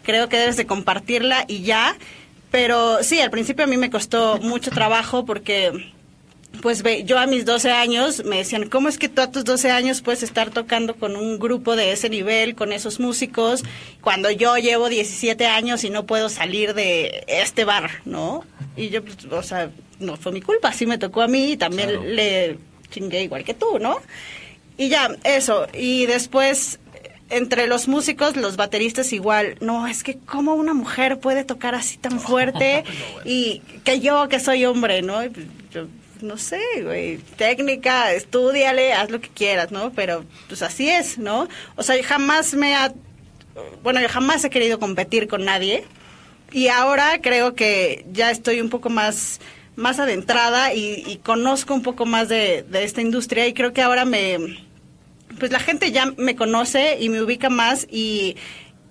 Creo que debes de compartirla y ya. Pero sí, al principio a mí me costó mucho trabajo porque pues ve, yo a mis 12 años me decían, ¿cómo es que tú a tus 12 años puedes estar tocando con un grupo de ese nivel, con esos músicos, cuando yo llevo 17 años y no puedo salir de este bar, ¿no? Y yo, pues, o sea, no fue mi culpa, así me tocó a mí y también Claro. le chingué igual que tú, ¿no? Y ya, eso. Y después, entre los músicos, los bateristas igual, no, es que cómo una mujer puede tocar así tan fuerte y que yo que soy hombre, ¿no? Y pues, yo, no sé, güey, técnica, estudiale, haz lo que quieras, ¿no? Pero pues así es, ¿no? O sea, jamás me ha, bueno, yo jamás he querido competir con nadie y ahora creo que ya estoy un poco más más adentrada y, y conozco un poco más de, de esta industria y creo que ahora me pues la gente ya me conoce y me ubica más y,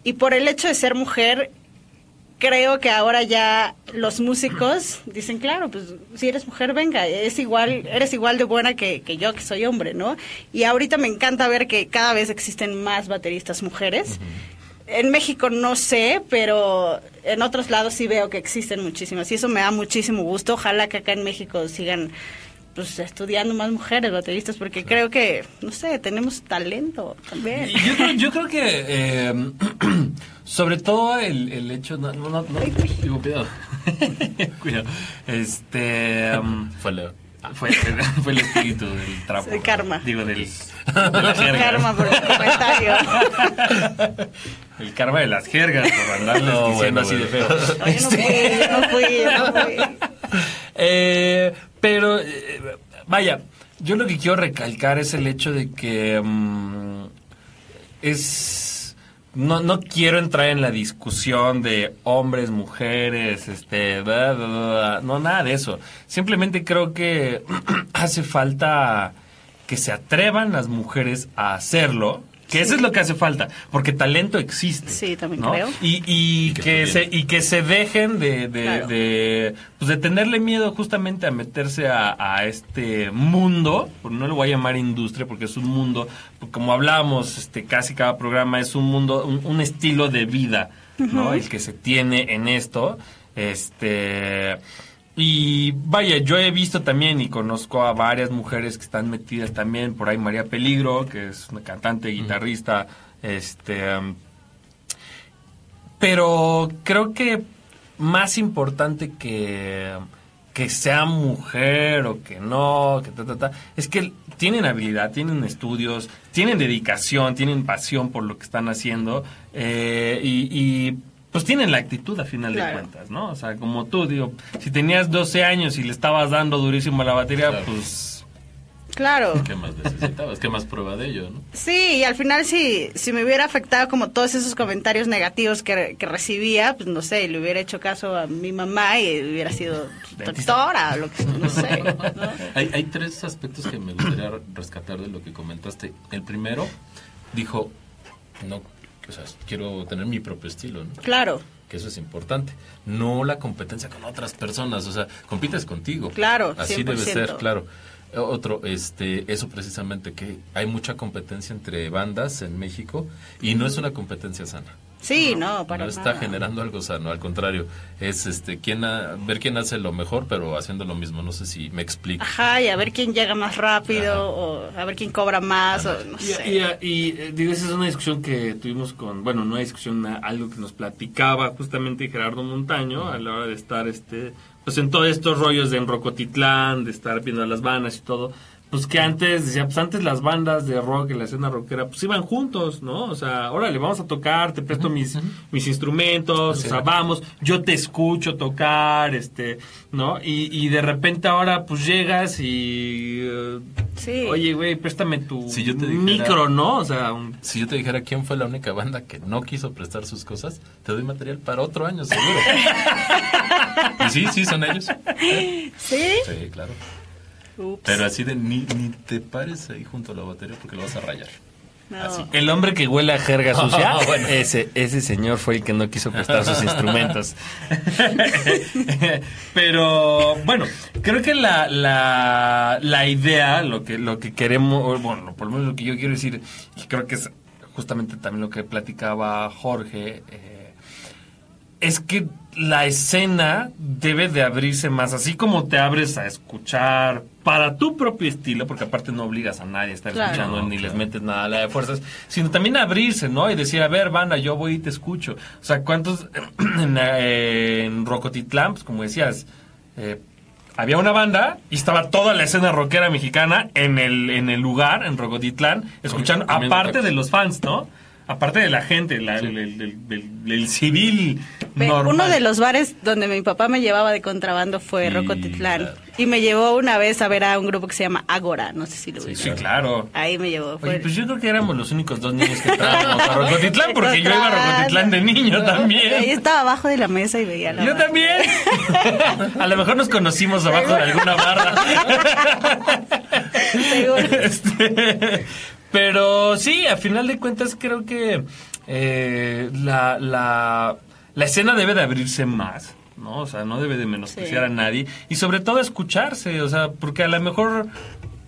y por el hecho de ser mujer creo que ahora ya los músicos dicen claro pues si eres mujer venga es igual eres igual de buena que, que yo que soy hombre no y ahorita me encanta ver que cada vez existen más bateristas mujeres. En México no sé, pero en otros lados sí veo que existen muchísimas y eso me da muchísimo gusto. Ojalá que acá en México sigan pues estudiando más mujeres bateristas porque creo que, no sé, tenemos talento también. Yo creo, yo creo que eh, sobre todo el, el hecho no, no, no, no, digo, cuidado cuidado este um, Fue Leo. fue, fue el espíritu del trapo El karma. digo del de la jerga. Karma por el comentario. el karma de las jergas por andarles No, diciendo bueno, así de feo No, yo no fui, yo no fui, yo no fui. Eh, pero, eh, vaya, yo lo que quiero recalcar es el hecho de que mm, es... No, no quiero entrar en la discusión de hombres, mujeres, este, bla, bla, bla, no, nada de eso. Simplemente creo que hace falta que se atrevan las mujeres a hacerlo. Que eso es lo que hace falta, porque talento existe. Sí, también ¿no? creo. Y, y Y que se y que se dejen de, de, Claro. de, pues de tenerle miedo justamente a meterse a, a este mundo, no lo voy a llamar industria porque es un mundo, como hablábamos este casi cada programa, es un mundo, un, un estilo de vida, ¿no? El que se tiene en esto, este y vaya, yo he visto también y conozco a varias mujeres que están metidas también, por ahí María Peligro, que es una cantante, guitarrista, este... um, pero creo que más importante que, que sea mujer o que no, que ta, ta, ta, es que tienen habilidad, tienen estudios, tienen dedicación, tienen pasión por lo que están haciendo eh, y, y, pues tienen la actitud a final de cuentas, ¿no? O sea, como tú, digo, si tenías 12 años y le estabas dando durísimo a la batería, Claro. pues... Claro. ¿Qué más necesitabas? ¿Qué más prueba de ello, no? Sí, y al final si, si me hubiera afectado como todos esos comentarios negativos que, que recibía, pues no sé, le hubiera hecho caso a mi mamá y hubiera sido doctora o lo que no sé. ¿no? Hay, hay tres aspectos que me gustaría rescatar de lo que comentaste. El primero, dijo, no, o sea, quiero tener mi propio estilo, ¿no? Claro, que eso es importante. No la competencia con otras personas, o sea, compites contigo. Claro, Así debe 100%. ser, claro. Eh, Otro, este, eso precisamente, que hay mucha competencia entre bandas en México y no es una competencia sana. Sí, no, para no está nada. generando algo sano, al contrario, es este, quién ha- ver quién hace lo mejor, pero haciendo lo mismo. No sé si me explico. Ajá, y a ver quién llega más rápido o a ver quién cobra más o no Y, sé. y- y, eh, digo, esa es una discusión que tuvimos con, bueno, no una discusión, una- algo que nos platicaba justamente Gerardo Montaño a la hora de estar, este, pues en todos estos rollos de en Rocotitlán, de estar viendo a las bandas y todo. Pues que antes, decía, pues antes las bandas de rock y la escena rockera, pues iban juntos, ¿no? O sea, órale, vamos a tocar, te presto mis, mis instrumentos, o sea, vamos, yo te escucho tocar, este, ¿no? Y, y de repente ahora, pues llegas y, eh, Sí. oye, güey, préstame tu Si yo te dijera- micro, ¿no? O sea, un- Si yo te dijera quién fue la única banda que no quiso prestar sus cosas, te doy material para otro año, seguro. y sí, sí, son ellos. ¿Sí? Sí, claro. Ups. Pero así de ni, ni te pares ahí junto a la batería porque lo vas a rayar. No. el hombre que huele a jerga sucia, bueno. ese, ese señor fue el que no quiso prestar sus instrumentos. Pero bueno, creo que la, la, la idea, lo que, lo que queremos, bueno, por lo menos lo que yo quiero decir, y creo que es justamente también lo que platicaba Jorge, eh, es que la escena debe de abrirse más, así como te abres a escuchar para tu propio estilo, porque aparte no obligas a nadie a estar Claro. escuchando No, ni les metes nada a la de fuerzas, sino también abrirse, ¿no? Y decir, a ver, banda, yo voy y te escucho. O sea, ¿cuántos en, eh, en Rocotitlán, pues como decías, eh, había una banda y estaba toda la escena rockera mexicana en el, en el lugar, en Rocotitlán, escuchando, aparte de los fans, ¿no? Aparte de la gente, la- el, el- el- el- el civil normal. Uno de los bares donde mi papá me llevaba de contrabando fue Rocotitlán. claro. Y me llevó una vez a ver a un grupo que se llama Agora, no sé si lo Sí, viste. Sí, claro. Ahí me llevó. Fue- Oye, pues yo creo que éramos los únicos dos niños que entrábamos a Rocotitlán, porque yo iba a Rocotitlán de niño Ahí también. estaba abajo de la mesa y veía la Yo también. A lo mejor nos conocimos abajo de alguna barra. Seguro. Este, pero sí, a final de cuentas creo que eh, la, la, la escena debe de abrirse más. ¿no? O sea, no debe de menospreciar Sí. a nadie. Y sobre todo escucharse, o sea, porque a lo mejor,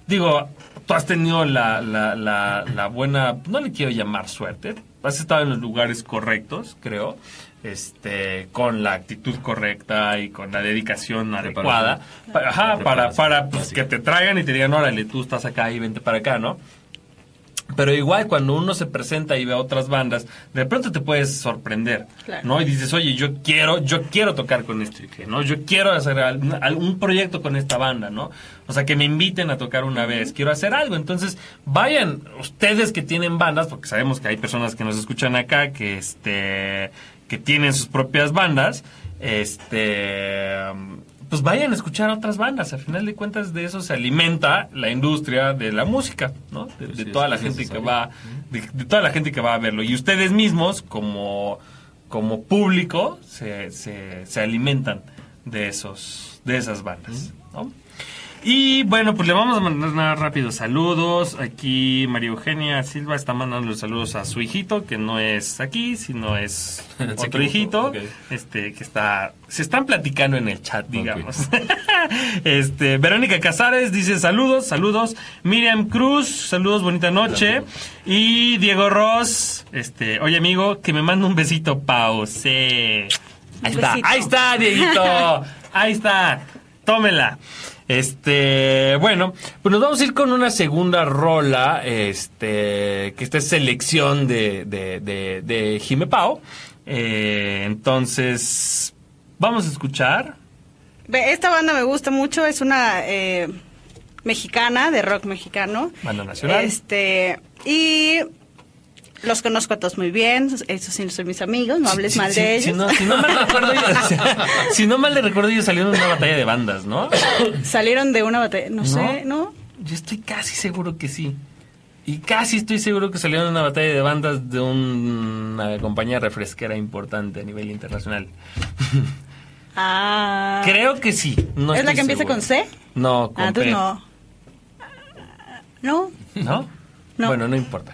digo, tú has tenido la, la, la, la buena, no le quiero llamar suerte, has estado en los lugares correctos, creo, este, con la actitud correcta y con la dedicación adecuada. Para, ajá, para, para pues, que te traigan y te digan, órale, tú estás acá y vente para acá, ¿no? Pero igual cuando uno se presenta y ve a otras bandas, de pronto te puedes sorprender, Claro. ¿no? Y dices, oye, yo quiero, yo quiero tocar con este, ¿no? Yo quiero hacer algún, proyecto con esta banda, ¿no? O sea, que me inviten a tocar una vez, quiero hacer algo. Entonces, vayan ustedes que tienen bandas, porque sabemos que hay personas que nos escuchan acá que, este, que tienen sus propias bandas, este, pues vayan a escuchar a otras bandas. Al final de cuentas, de eso se alimenta la industria de la música, ¿no? De, de toda la gente que va, de, de toda la gente que va a verlo. Y ustedes mismos, como, como público, se, se, se alimentan de esos, de esas bandas, ¿no? Y bueno, pues le vamos a mandar nada rápido saludos. Aquí María Eugenia Silva está mandando los saludos a su hijito, que no es aquí, sino es otro hijito, este, que está, se están platicando en el chat, digamos. este, Verónica Casares dice saludos, saludos. Miriam Cruz, saludos, bonita noche. Y Diego Ross, este, oye amigo, que me manda un besito, pause. Ahí está, ahí está, Dieguito. Ahí está. Tómela. Este, bueno, pues nos vamos a ir con una segunda rola, este, que esta es selección de, de, de, de Jime Pao. Eh, entonces, vamos a escuchar. Esta banda me gusta mucho, es una eh, mexicana, de rock mexicano. Banda nacional. Este, y los conozco a todos muy bien, esos sí son mis amigos, no hables mal de si ellos. no, si no mal recuerdo, ellos- si no mal le recuerdo, ellos salieron en una batalla de bandas, ¿no? Salieron de una batalla, no, sé, ¿no? Yo estoy casi seguro que sí. Y casi estoy seguro que salieron en una batalla de bandas de un- una compañía refresquera importante a nivel internacional. Ah. Creo que sí. No ¿Es la que empieza seguro. con C? No, con Ah, P. no. ¿No? ¿No? No. Bueno, no importa.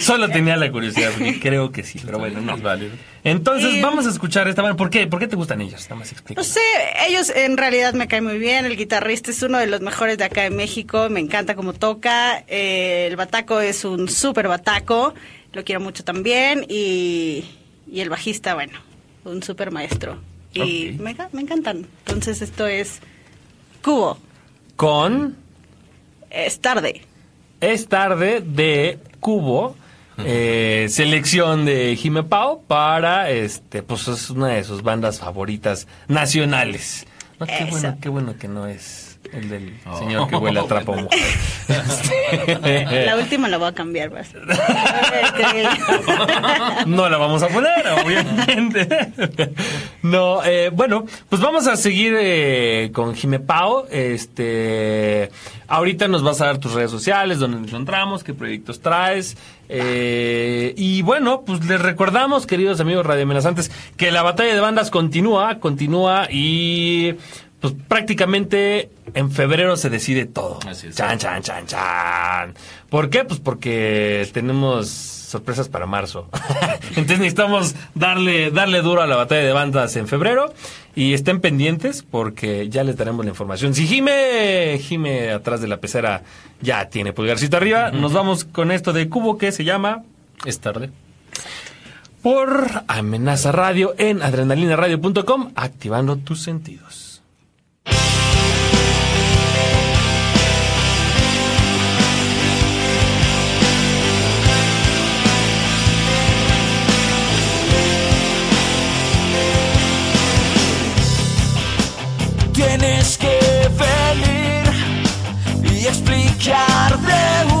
Solo tenía la curiosidad, porque creo que sí, pero bueno, no. Es válido. Entonces, Y- vamos a escuchar esta. ¿Por qué? ¿Por qué te gustan ellos? Nada más explica. No sé, ellos en realidad me caen muy bien. El guitarrista es uno de los mejores de acá de México. Me encanta cómo toca. Eh, el bataco es un súper bataco. Lo quiero mucho también. Y, y el bajista, bueno, un súper maestro. Y me, me encantan. Entonces esto es Cubo. Con Es tarde. Es tarde de Cubo. eh, selección de Jime Pao para este pues es una de sus bandas favoritas nacionales No, qué Eso. bueno qué bueno que no es el del Oh. señor que huele a trapo mujer La última la voy a cambiar. vas. no la vamos a poner, obviamente. No, eh, bueno, pues vamos a seguir eh, con Jime Pao. Este, ahorita nos vas a dar tus redes sociales, donde nos encontramos, qué proyectos traes. eh, y bueno, pues les recordamos, queridos amigos radioamenazantes, que la batalla de bandas continúa, continúa y pues prácticamente en febrero se decide todo. Así es. Chan, chan, chan, chan. ¿Por qué? Pues porque tenemos sorpresas para marzo. Entonces necesitamos darle, darle duro a la batalla de bandas en febrero. Y estén pendientes porque ya les daremos la información. Si Jime, Jime atrás de la pecera ya tiene pulgarcito arriba, nos vamos con esto de Cubo que se llama Es tarde. por Amenaza Radio en adrenalinaradio.com, activando tus sentidos. Tienes que venir y explicar de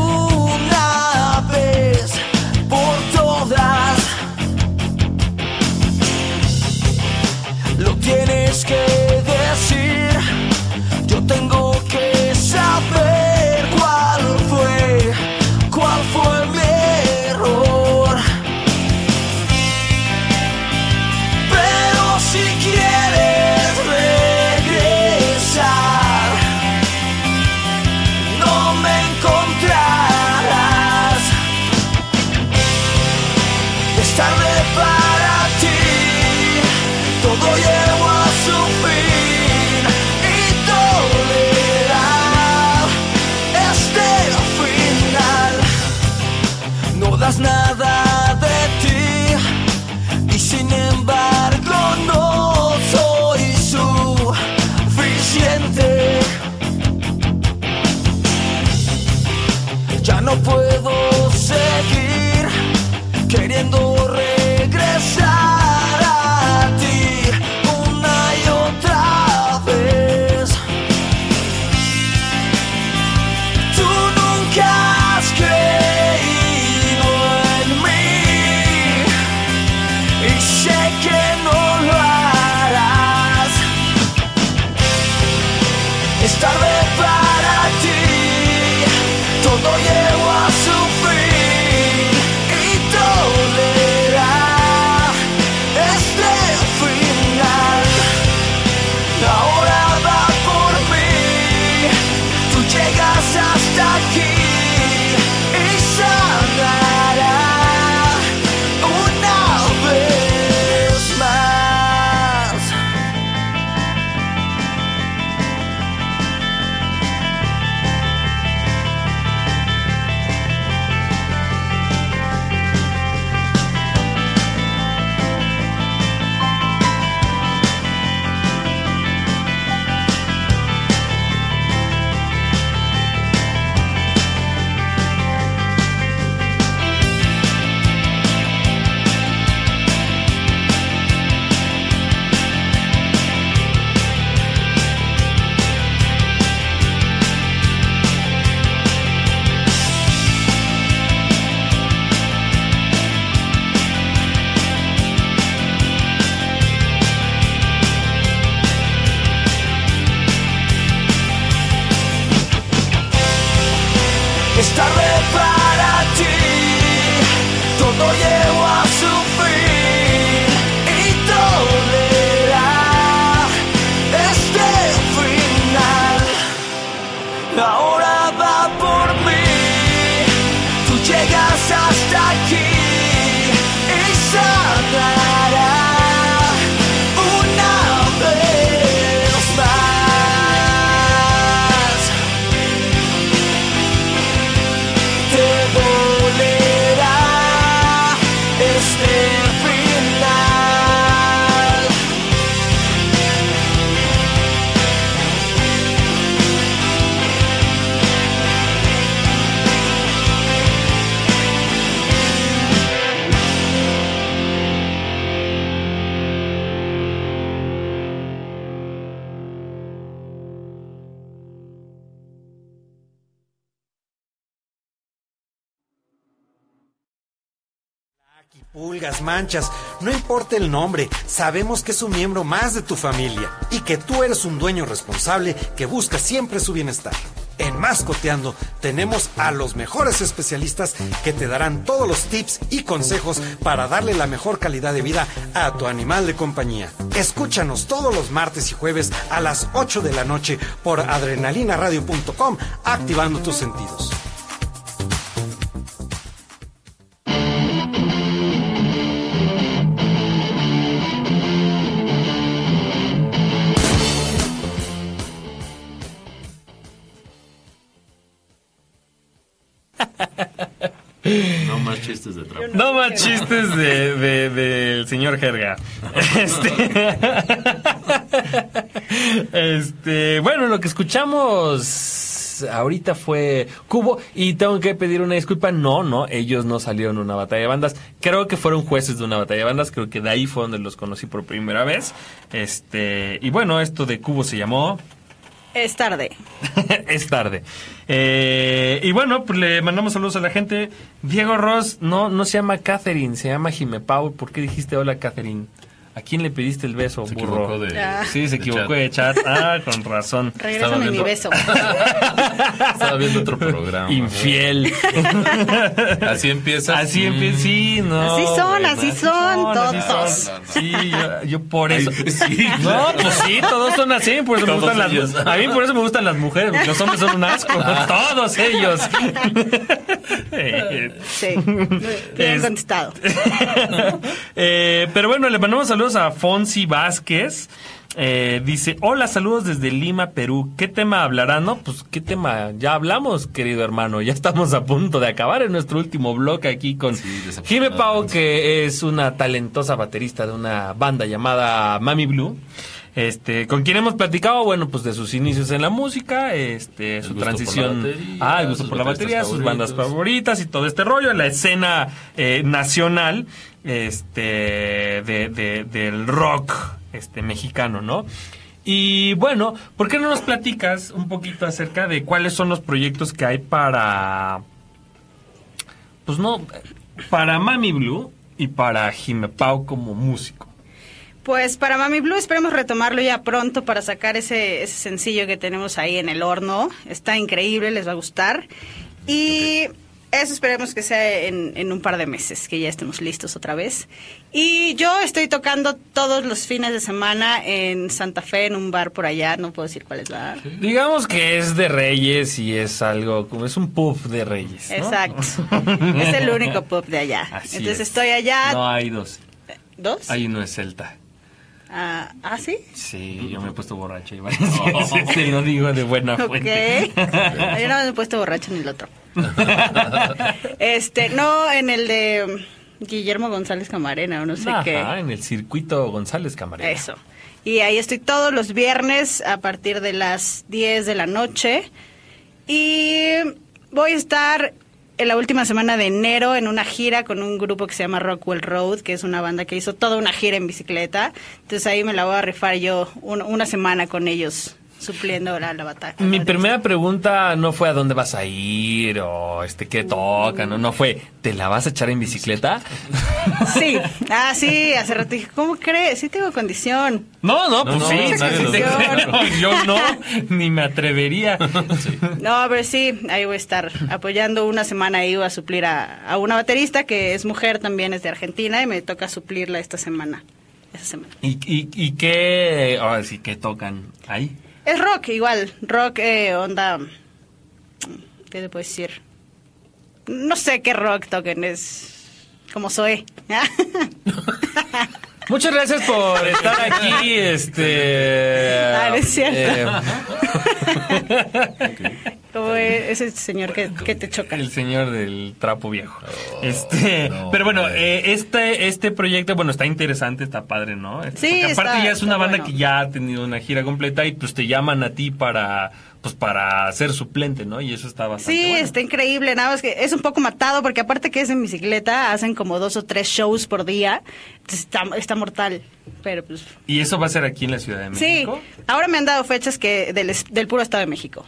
queriendo este Pulgas, manchas, no importa el nombre, sabemos que es un miembro más de tu familia y que tú eres un dueño responsable que busca siempre su bienestar. En Mascoteando tenemos a los mejores especialistas que te darán todos los tips y consejos para darle la mejor calidad de vida a tu animal de compañía. Escúchanos todos los martes y jueves a las 8 de la noche por adrenalinaradio.com, activando tus sentidos. No más chistes de trapo. No más chistes de, de- del señor Jerga. Este, este, bueno, lo que escuchamos ahorita fue Cubo y tengo que pedir una disculpa. No, no, ellos no salieron en una batalla de bandas. Creo que fueron jueces de una batalla de bandas. Creo que de ahí fue donde los conocí por primera vez. Este, y bueno, esto de Cubo se llamó Es tarde. es tarde. Eh, y bueno, pues le mandamos saludos a la gente. Diego Ross no, no se llama Catherine, se llama Jime Pau. ¿Por qué dijiste hola, Catherine? ¿A quién le pediste el beso, Se burro? equivocó de- Ah. Sí, se de equivocó chat. de chat. Ah, con razón. Regrésame mi beso. Estaba viendo otro programa. Infiel. Así empieza. Así empieza. Sí, no. Así son, bueno, así son todos. Sí, yo, yo por eso. No, pues sí, todos son así. Por eso me gustan las. A mí por eso me gustan las mujeres. porque Los hombres son un asco. Todos ellos. Sí. Bien Es- contestado. Eh, pero bueno, le mandamos saludos a Fonsi Vázquez. Eh, dice, hola, saludos desde Lima, Perú. ¿Qué tema hablará? No, pues, ¿qué tema? Ya hablamos, querido hermano. Ya estamos a punto de acabar en nuestro último bloque aquí con desafortunadamente. Jime Pau, que es una talentosa baterista de una banda llamada Mami Blue. Este, con quien hemos platicado, bueno, pues de sus inicios en la música, este, su transición, batería, ah, el gusto por la batería, sus bandas favoritas y todo este rollo, la escena eh, nacional, este, de, de- del rock, este, mexicano, ¿no? Y bueno, ¿por qué no nos platicas un poquito acerca de cuáles son los proyectos que hay para, pues no, para Mami Blue y para Jime Pau como músico? Pues para Mami Blue esperemos retomarlo ya pronto para sacar ese, ese sencillo que tenemos ahí en el horno. Está increíble, les va a gustar. Y eso esperemos que sea en, en un par de meses, que ya estemos listos otra vez. Y yo estoy tocando todos los fines de semana en Santa Fe, en un bar por allá, no puedo decir cuál es la... Digamos que es de Reyes y es algo como es un pub de Reyes. ¿no? Exacto. es el único pop de allá. Así Entonces es. estoy allá. No hay dos. ¿Dos? Hay uno es Celta. Ah, ¿ah, sí? Sí, yo me he puesto borracho y varias veces, te lo digo de buena Ok. fuente. Yo no me he puesto borracho ni el otro. este, no, en el de Guillermo González Camarena o no sé Ajá, qué. en el circuito González Camarena. Eso. Y ahí estoy todos los viernes a partir de las 10 de la noche. Y voy a estar en la última semana de enero en una gira con un grupo que se llama Rockwell Road, que es una banda que hizo toda una gira en bicicleta. Entonces ahí me la voy a rifar yo un- una semana con ellos supliendo la, la batalla. Mi primera pregunta no fue a dónde vas a ir o este qué toca, no, no fue, ¿te la vas a echar en bicicleta? Sí, ah, sí, hace rato dije, ¿cómo crees? Sí tengo condición. No, no, No, pues no, sí, nadie sí, lo sí, duda. no, yo no, ni me atrevería. No, pero sí, ahí voy a estar apoyando una semana ahí voy a suplir a, a una baterista que es mujer, también es de Argentina y me toca suplirla esta semana. Esa semana. ¿Y, y, y qué, ahora sí, qué tocan ahí? Es rock igual, rock eh, onda, ¿qué te puedo decir? No sé qué rock toquen, es como soy. Muchas gracias por estar aquí, este... Ah, es cierto. eh, como ese señor que, que te choca. El señor del trapo viejo. este, pero bueno, eh, este este proyecto, bueno, está interesante, está padre, ¿no? Este, Sí, porque aparte está- ya es una banda bueno. que ya ha tenido una gira completa y pues te llaman a ti para pues para ser suplente, ¿no? Y eso está bastante Sí, bueno. está increíble, nada más que es un poco matado porque aparte que es en bicicleta, hacen como dos o tres shows por día, está, está mortal, pero pues Y eso va a ser aquí en la Ciudad de sí, México. ahora me han dado fechas que del, del puro Estado de México.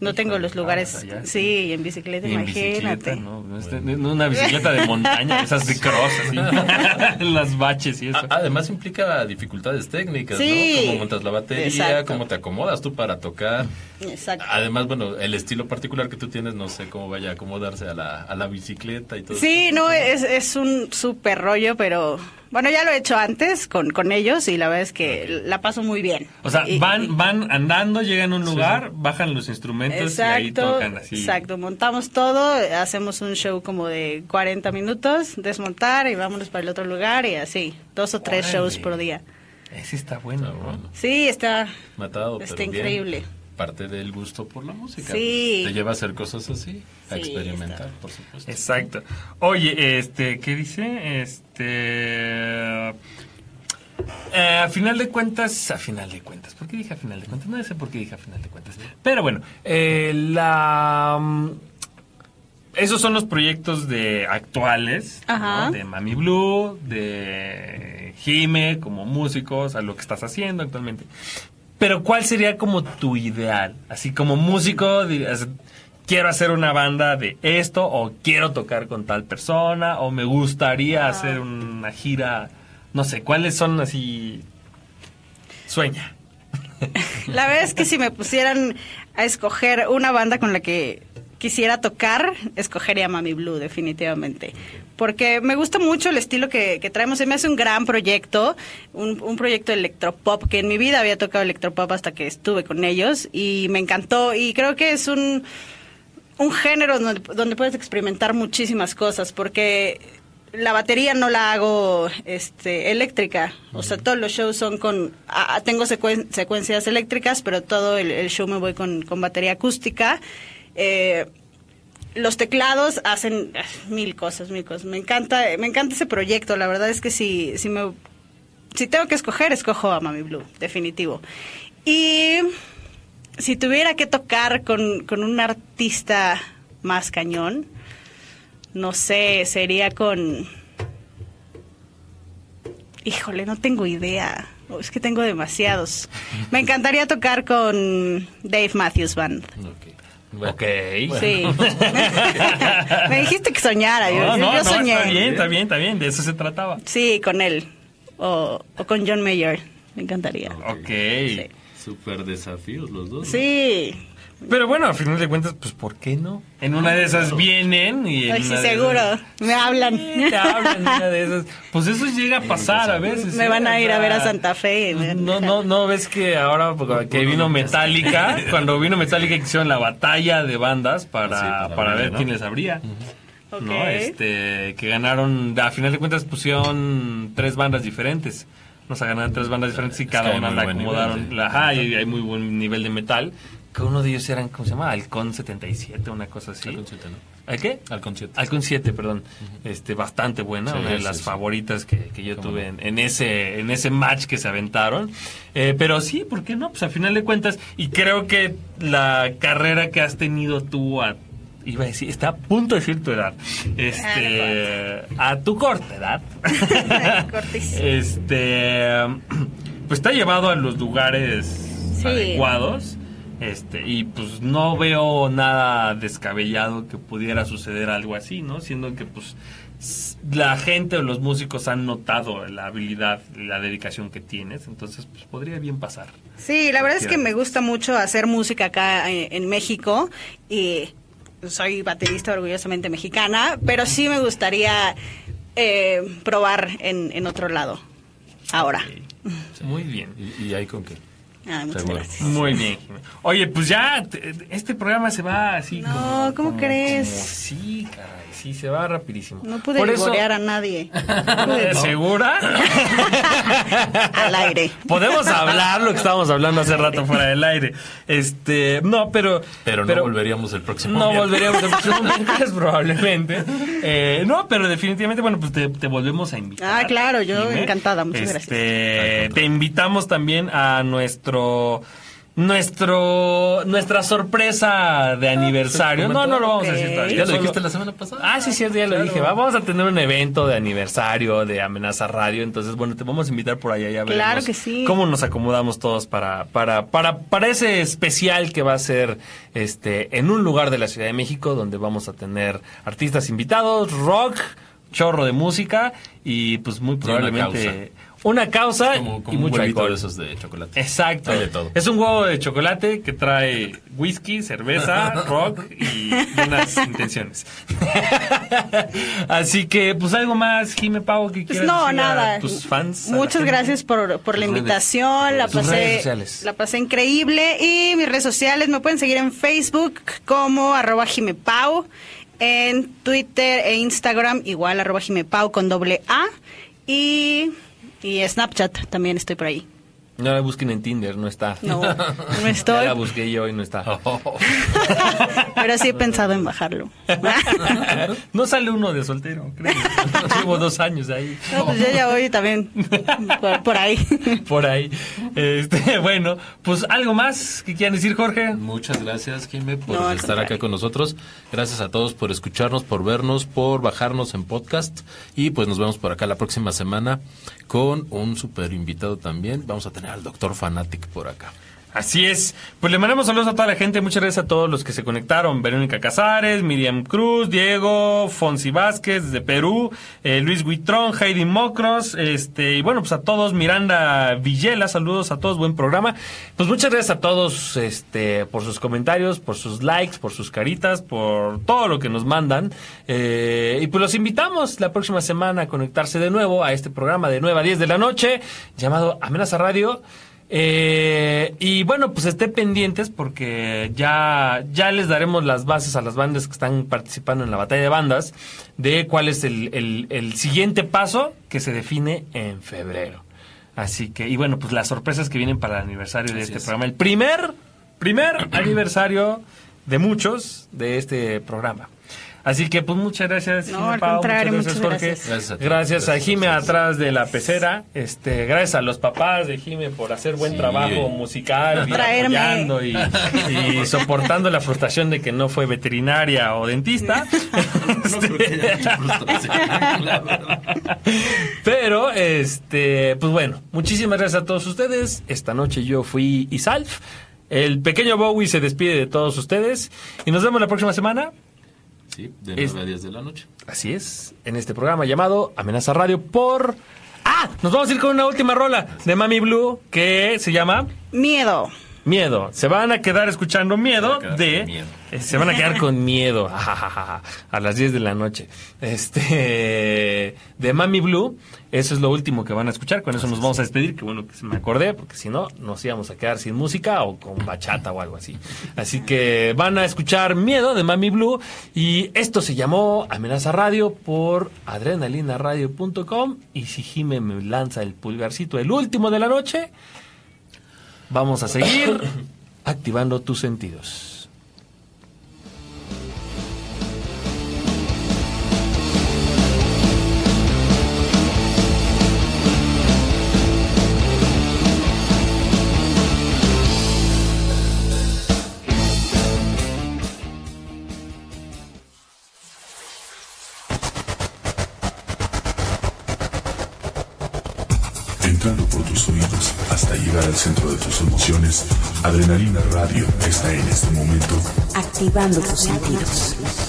No tengo los lugares, allá. sí, en bicicleta, Y en imagínate. bicicleta, ¿no? No, no una bicicleta de montaña, esas de cross, así, las baches y eso. A- Además implica dificultades técnicas, Sí. ¿no? Cómo montas la batería, Exacto. cómo te acomodas tú para tocar. Exacto. Además, bueno, el estilo particular que tú tienes, no sé cómo vaya a acomodarse a la, a la bicicleta y todo. Sí, no, es, es un súper rollo, pero bueno, ya lo he hecho antes con, con ellos y la verdad es que la paso muy bien. O sea, Y- van, van andando, llegan a un lugar, bajan los instrumentos y ahí Exacto, tocan así. exacto. Montamos todo, hacemos un show como de 40 minutos, desmontar y vámonos para el otro lugar y así, dos o tres Órale. shows por día. Ese está bueno, ¿no? Sí, está, Matado, está pero bien. increíble. Parte del gusto por la música. Sí. Te lleva a hacer cosas así, a Sí, experimentar, por supuesto. Exacto. Oye, este, ¿qué dice? Este... eh, a final de cuentas, a final de cuentas, ¿por qué dije a final de cuentas? No sé por qué dije a final de cuentas. Pero bueno, eh, la... mm, Esos son los proyectos de actuales, de Mami Blue, de Jime como músicos, a lo que estás haciendo actualmente. Pero ¿cuál sería como tu ideal? Así como músico, quiero hacer una banda de esto, o quiero tocar con tal persona, o me gustaría hacer una gira, no sé, ¿cuáles son así? Sueña. La verdad es que si me pusieran a escoger una banda con la que quisiera tocar, escogería Mami Blue, definitivamente. Porque me gusta mucho el estilo que, traemos. Se me hace un gran proyecto, un, un proyecto electropop, que en mi vida había tocado electropop hasta que estuve con ellos y me encantó. Y creo que es un, un género donde, donde puedes experimentar muchísimas cosas, porque la batería no la hago este, eléctrica. O sea, todos los shows son con... ah, ah, tengo secuen- secuencias eléctricas, pero todo el, el show me voy con, con batería acústica. Eh, los teclados hacen ah, mil cosas, mil cosas. Me encanta, me encanta ese proyecto. La verdad es que si, si me... Si tengo que escoger, escojo a Mami Blue, definitivo. Y si tuviera que tocar con, con un artista más cañón, no sé, sería con... Híjole, no tengo idea. Oh, Es que tengo demasiados. Me encantaría tocar con Dave Matthews Band. Ok. Bueno, Ok. Sí. Me dijiste que soñara. Yo, No, no, yo no, soñé. está bien, está bien, está bien, de eso se trataba. Sí, con él. O, o con John Mayer. Me encantaría. Ok. Sí. Súper desafíos los dos. ¿no? Sí. Pero bueno, a final de cuentas, pues ¿por qué no? En una de esas vienen y en sí, una de seguro. esas- Me hablan. Sí, te hablan una de esas. Pues eso llega a pasar a veces. Me ¿eh? van a ir a sea, ver a Santa Fe. No, no, no ves que ahora porque que vino Metallica, cuando vino Metallica hicieron la batalla de bandas para, Sí, para para ver, quién les abría. Ok. ¿no? Este, que ganaron, a final de cuentas pusieron tres bandas diferentes. Nos ganaron tres bandas diferentes y Es cada que una la acomodaron. nivel, sí. la- Ajá, y hay muy buen nivel de metal. Que uno de ellos eran, ¿cómo se llama? Halcón 77, una cosa así. Al concierto, ¿no? ¿Al qué? Al concierto. Halcón 7, perdón. Este, bastante buena, Sí, una de sí, las sí. favoritas que, que yo tuve no. en, en ese, en ese match que se aventaron. Eh, pero sí, ¿por qué no? Pues a final de cuentas, y creo que la carrera que has tenido tú a iba a decir, está a punto de decir tu edad. Este, a tu corta edad. Este, pues te ha llevado a los lugares Sí. adecuados. Este, y pues no veo nada descabellado que pudiera suceder algo así, ¿no? Siendo que pues la gente o los músicos han notado la habilidad y la dedicación que tienes, entonces pues podría bien pasar. Sí, la verdad es que me gusta mucho hacer música acá eh, en México y soy baterista orgullosamente mexicana, pero sí me gustaría eh, probar en, en otro lado ahora. Muy bien. ¿Y, y ahí con qué? Ah, muchas Seguro. gracias. Muy bien. Jimena. Oye, pues ya te- este programa se va así. No, como- ¿cómo como- crees? como- sí, caray, sí, se va rapidísimo. No pude Por eso- a nadie. ¿Segura? Al aire. Podemos hablar lo que estábamos hablando hace rato fuera del aire. Este, no, pero. Pero no volveríamos el próximo No miércoles. volveríamos el próximo miércoles, probablemente. Eh, no, pero definitivamente, bueno, pues te, te volvemos a invitar. Ah, claro, yo encantada, muchas Este, Te invitamos también a nuestro. Nuestro, nuestra sorpresa de aniversario. No, comentó. no lo vamos a decir todavía. Ya lo solo- dijiste la semana pasada. Ah, sí, sí, ya lo Claro. dije. Va, Vamos a tener un evento de aniversario de Amenaza Radio. Entonces, bueno, te vamos a invitar por allá. Ya Claro veremos que sí. cómo nos acomodamos todos para, para, para, para ese especial que va a ser este en un lugar de la Ciudad de México donde vamos a tener artistas invitados, rock, chorro de música y pues muy probablemente una causa, Como, como y un mucho alcohol. de esos de chocolate. Exacto. Hay de todo. Es un huevo de chocolate que trae whisky, cerveza, rock y buenas intenciones. Así que, pues algo más, Jime Pau, que Pues quieras no, decir a tus fans. Muchas gracias por, por la redes. invitación. La pasé, sociales. la pasé increíble. Y mis redes sociales me pueden seguir en Facebook como arroba jimepau. En Twitter e Instagram igual arroba jimepau con doble A. Y, y Snapchat también estoy por ahí. No la busquen en Tinder, no está. No, no Ya estoy. la busqué yo y no está. Pero sí he pensado en bajarlo. no sale uno de soltero, creo. Llevo dos años ahí. No, pues yo ya voy también por, por ahí. Por ahí. Este, bueno, pues algo más que quieran decir, Jorge. Muchas gracias, Jimé, por No, estar acá con nosotros. Gracias a todos por escucharnos, por vernos, por bajarnos en podcast. Y pues nos vemos por acá la próxima semana con un super invitado también. Vamos a tener al doctor Fanatic por acá. Así es. Pues le mandamos saludos a toda la gente. Muchas gracias a todos los que se conectaron. Verónica Casares, Miriam Cruz, Diego, Fonsi Vázquez de Perú, eh, Luis Huitrón, Heidi Mocros, este, y bueno, pues a todos, Miranda Villela, saludos a todos, buen programa. Pues muchas gracias a todos, este, por sus comentarios, por sus likes, por sus caritas, por todo lo que nos mandan. Eh, y pues los invitamos la próxima semana a conectarse de nuevo a este programa de 9 a 10 de la noche, llamado Amenaza Radio. Eh, y bueno, pues estén pendientes porque ya, ya les daremos las bases a las bandas que están participando en la batalla de bandas de cuál es el, el- el siguiente paso que se define en febrero. Así que, y bueno, pues las sorpresas que vienen para el aniversario de este programa. El primer, primer aniversario de muchos de este programa. Así que, pues muchas gracias. No, al Pau, contrario, muchas muchas Jorge. gracias. Gracias a ti. Gracias a Gracias a Jime atrás de la pecera. Este, gracias a los papás de Jime por hacer buen trabajo musical y apoyando y, y soportando la frustración de que no fue veterinaria o dentista. Este, Pero, este, pues bueno, muchísimas gracias a todos ustedes. Esta noche yo fui Isalf. El pequeño Bowie se despide de todos ustedes y nos vemos la próxima semana. Sí, de Es- 9 a 10 de la noche. Así es, en este programa llamado Amenaza Radio por... Ah, nos vamos a ir con una última rola de Mami Blue que se llama Miedo. Miedo. Se van a quedar escuchando Miedo Se de... miedo. eh, Se van a quedar con miedo ajajaja, a las 10 de la noche. Este... De Mami Blue. Eso es lo último que van a escuchar. Con eso nos vamos a despedir. Que bueno que se me acordé, porque si no, nos íbamos a quedar sin música o con bachata o algo así. Así que van a escuchar Miedo de Mami Blue. Y esto se llamó Amenaza Radio por adrenalinaradio.com. Y si Jime me lanza el pulgarcito, el último de la noche, vamos a seguir activando tus sentidos. Adrenalina Radio está en este momento Activando tus sentidos.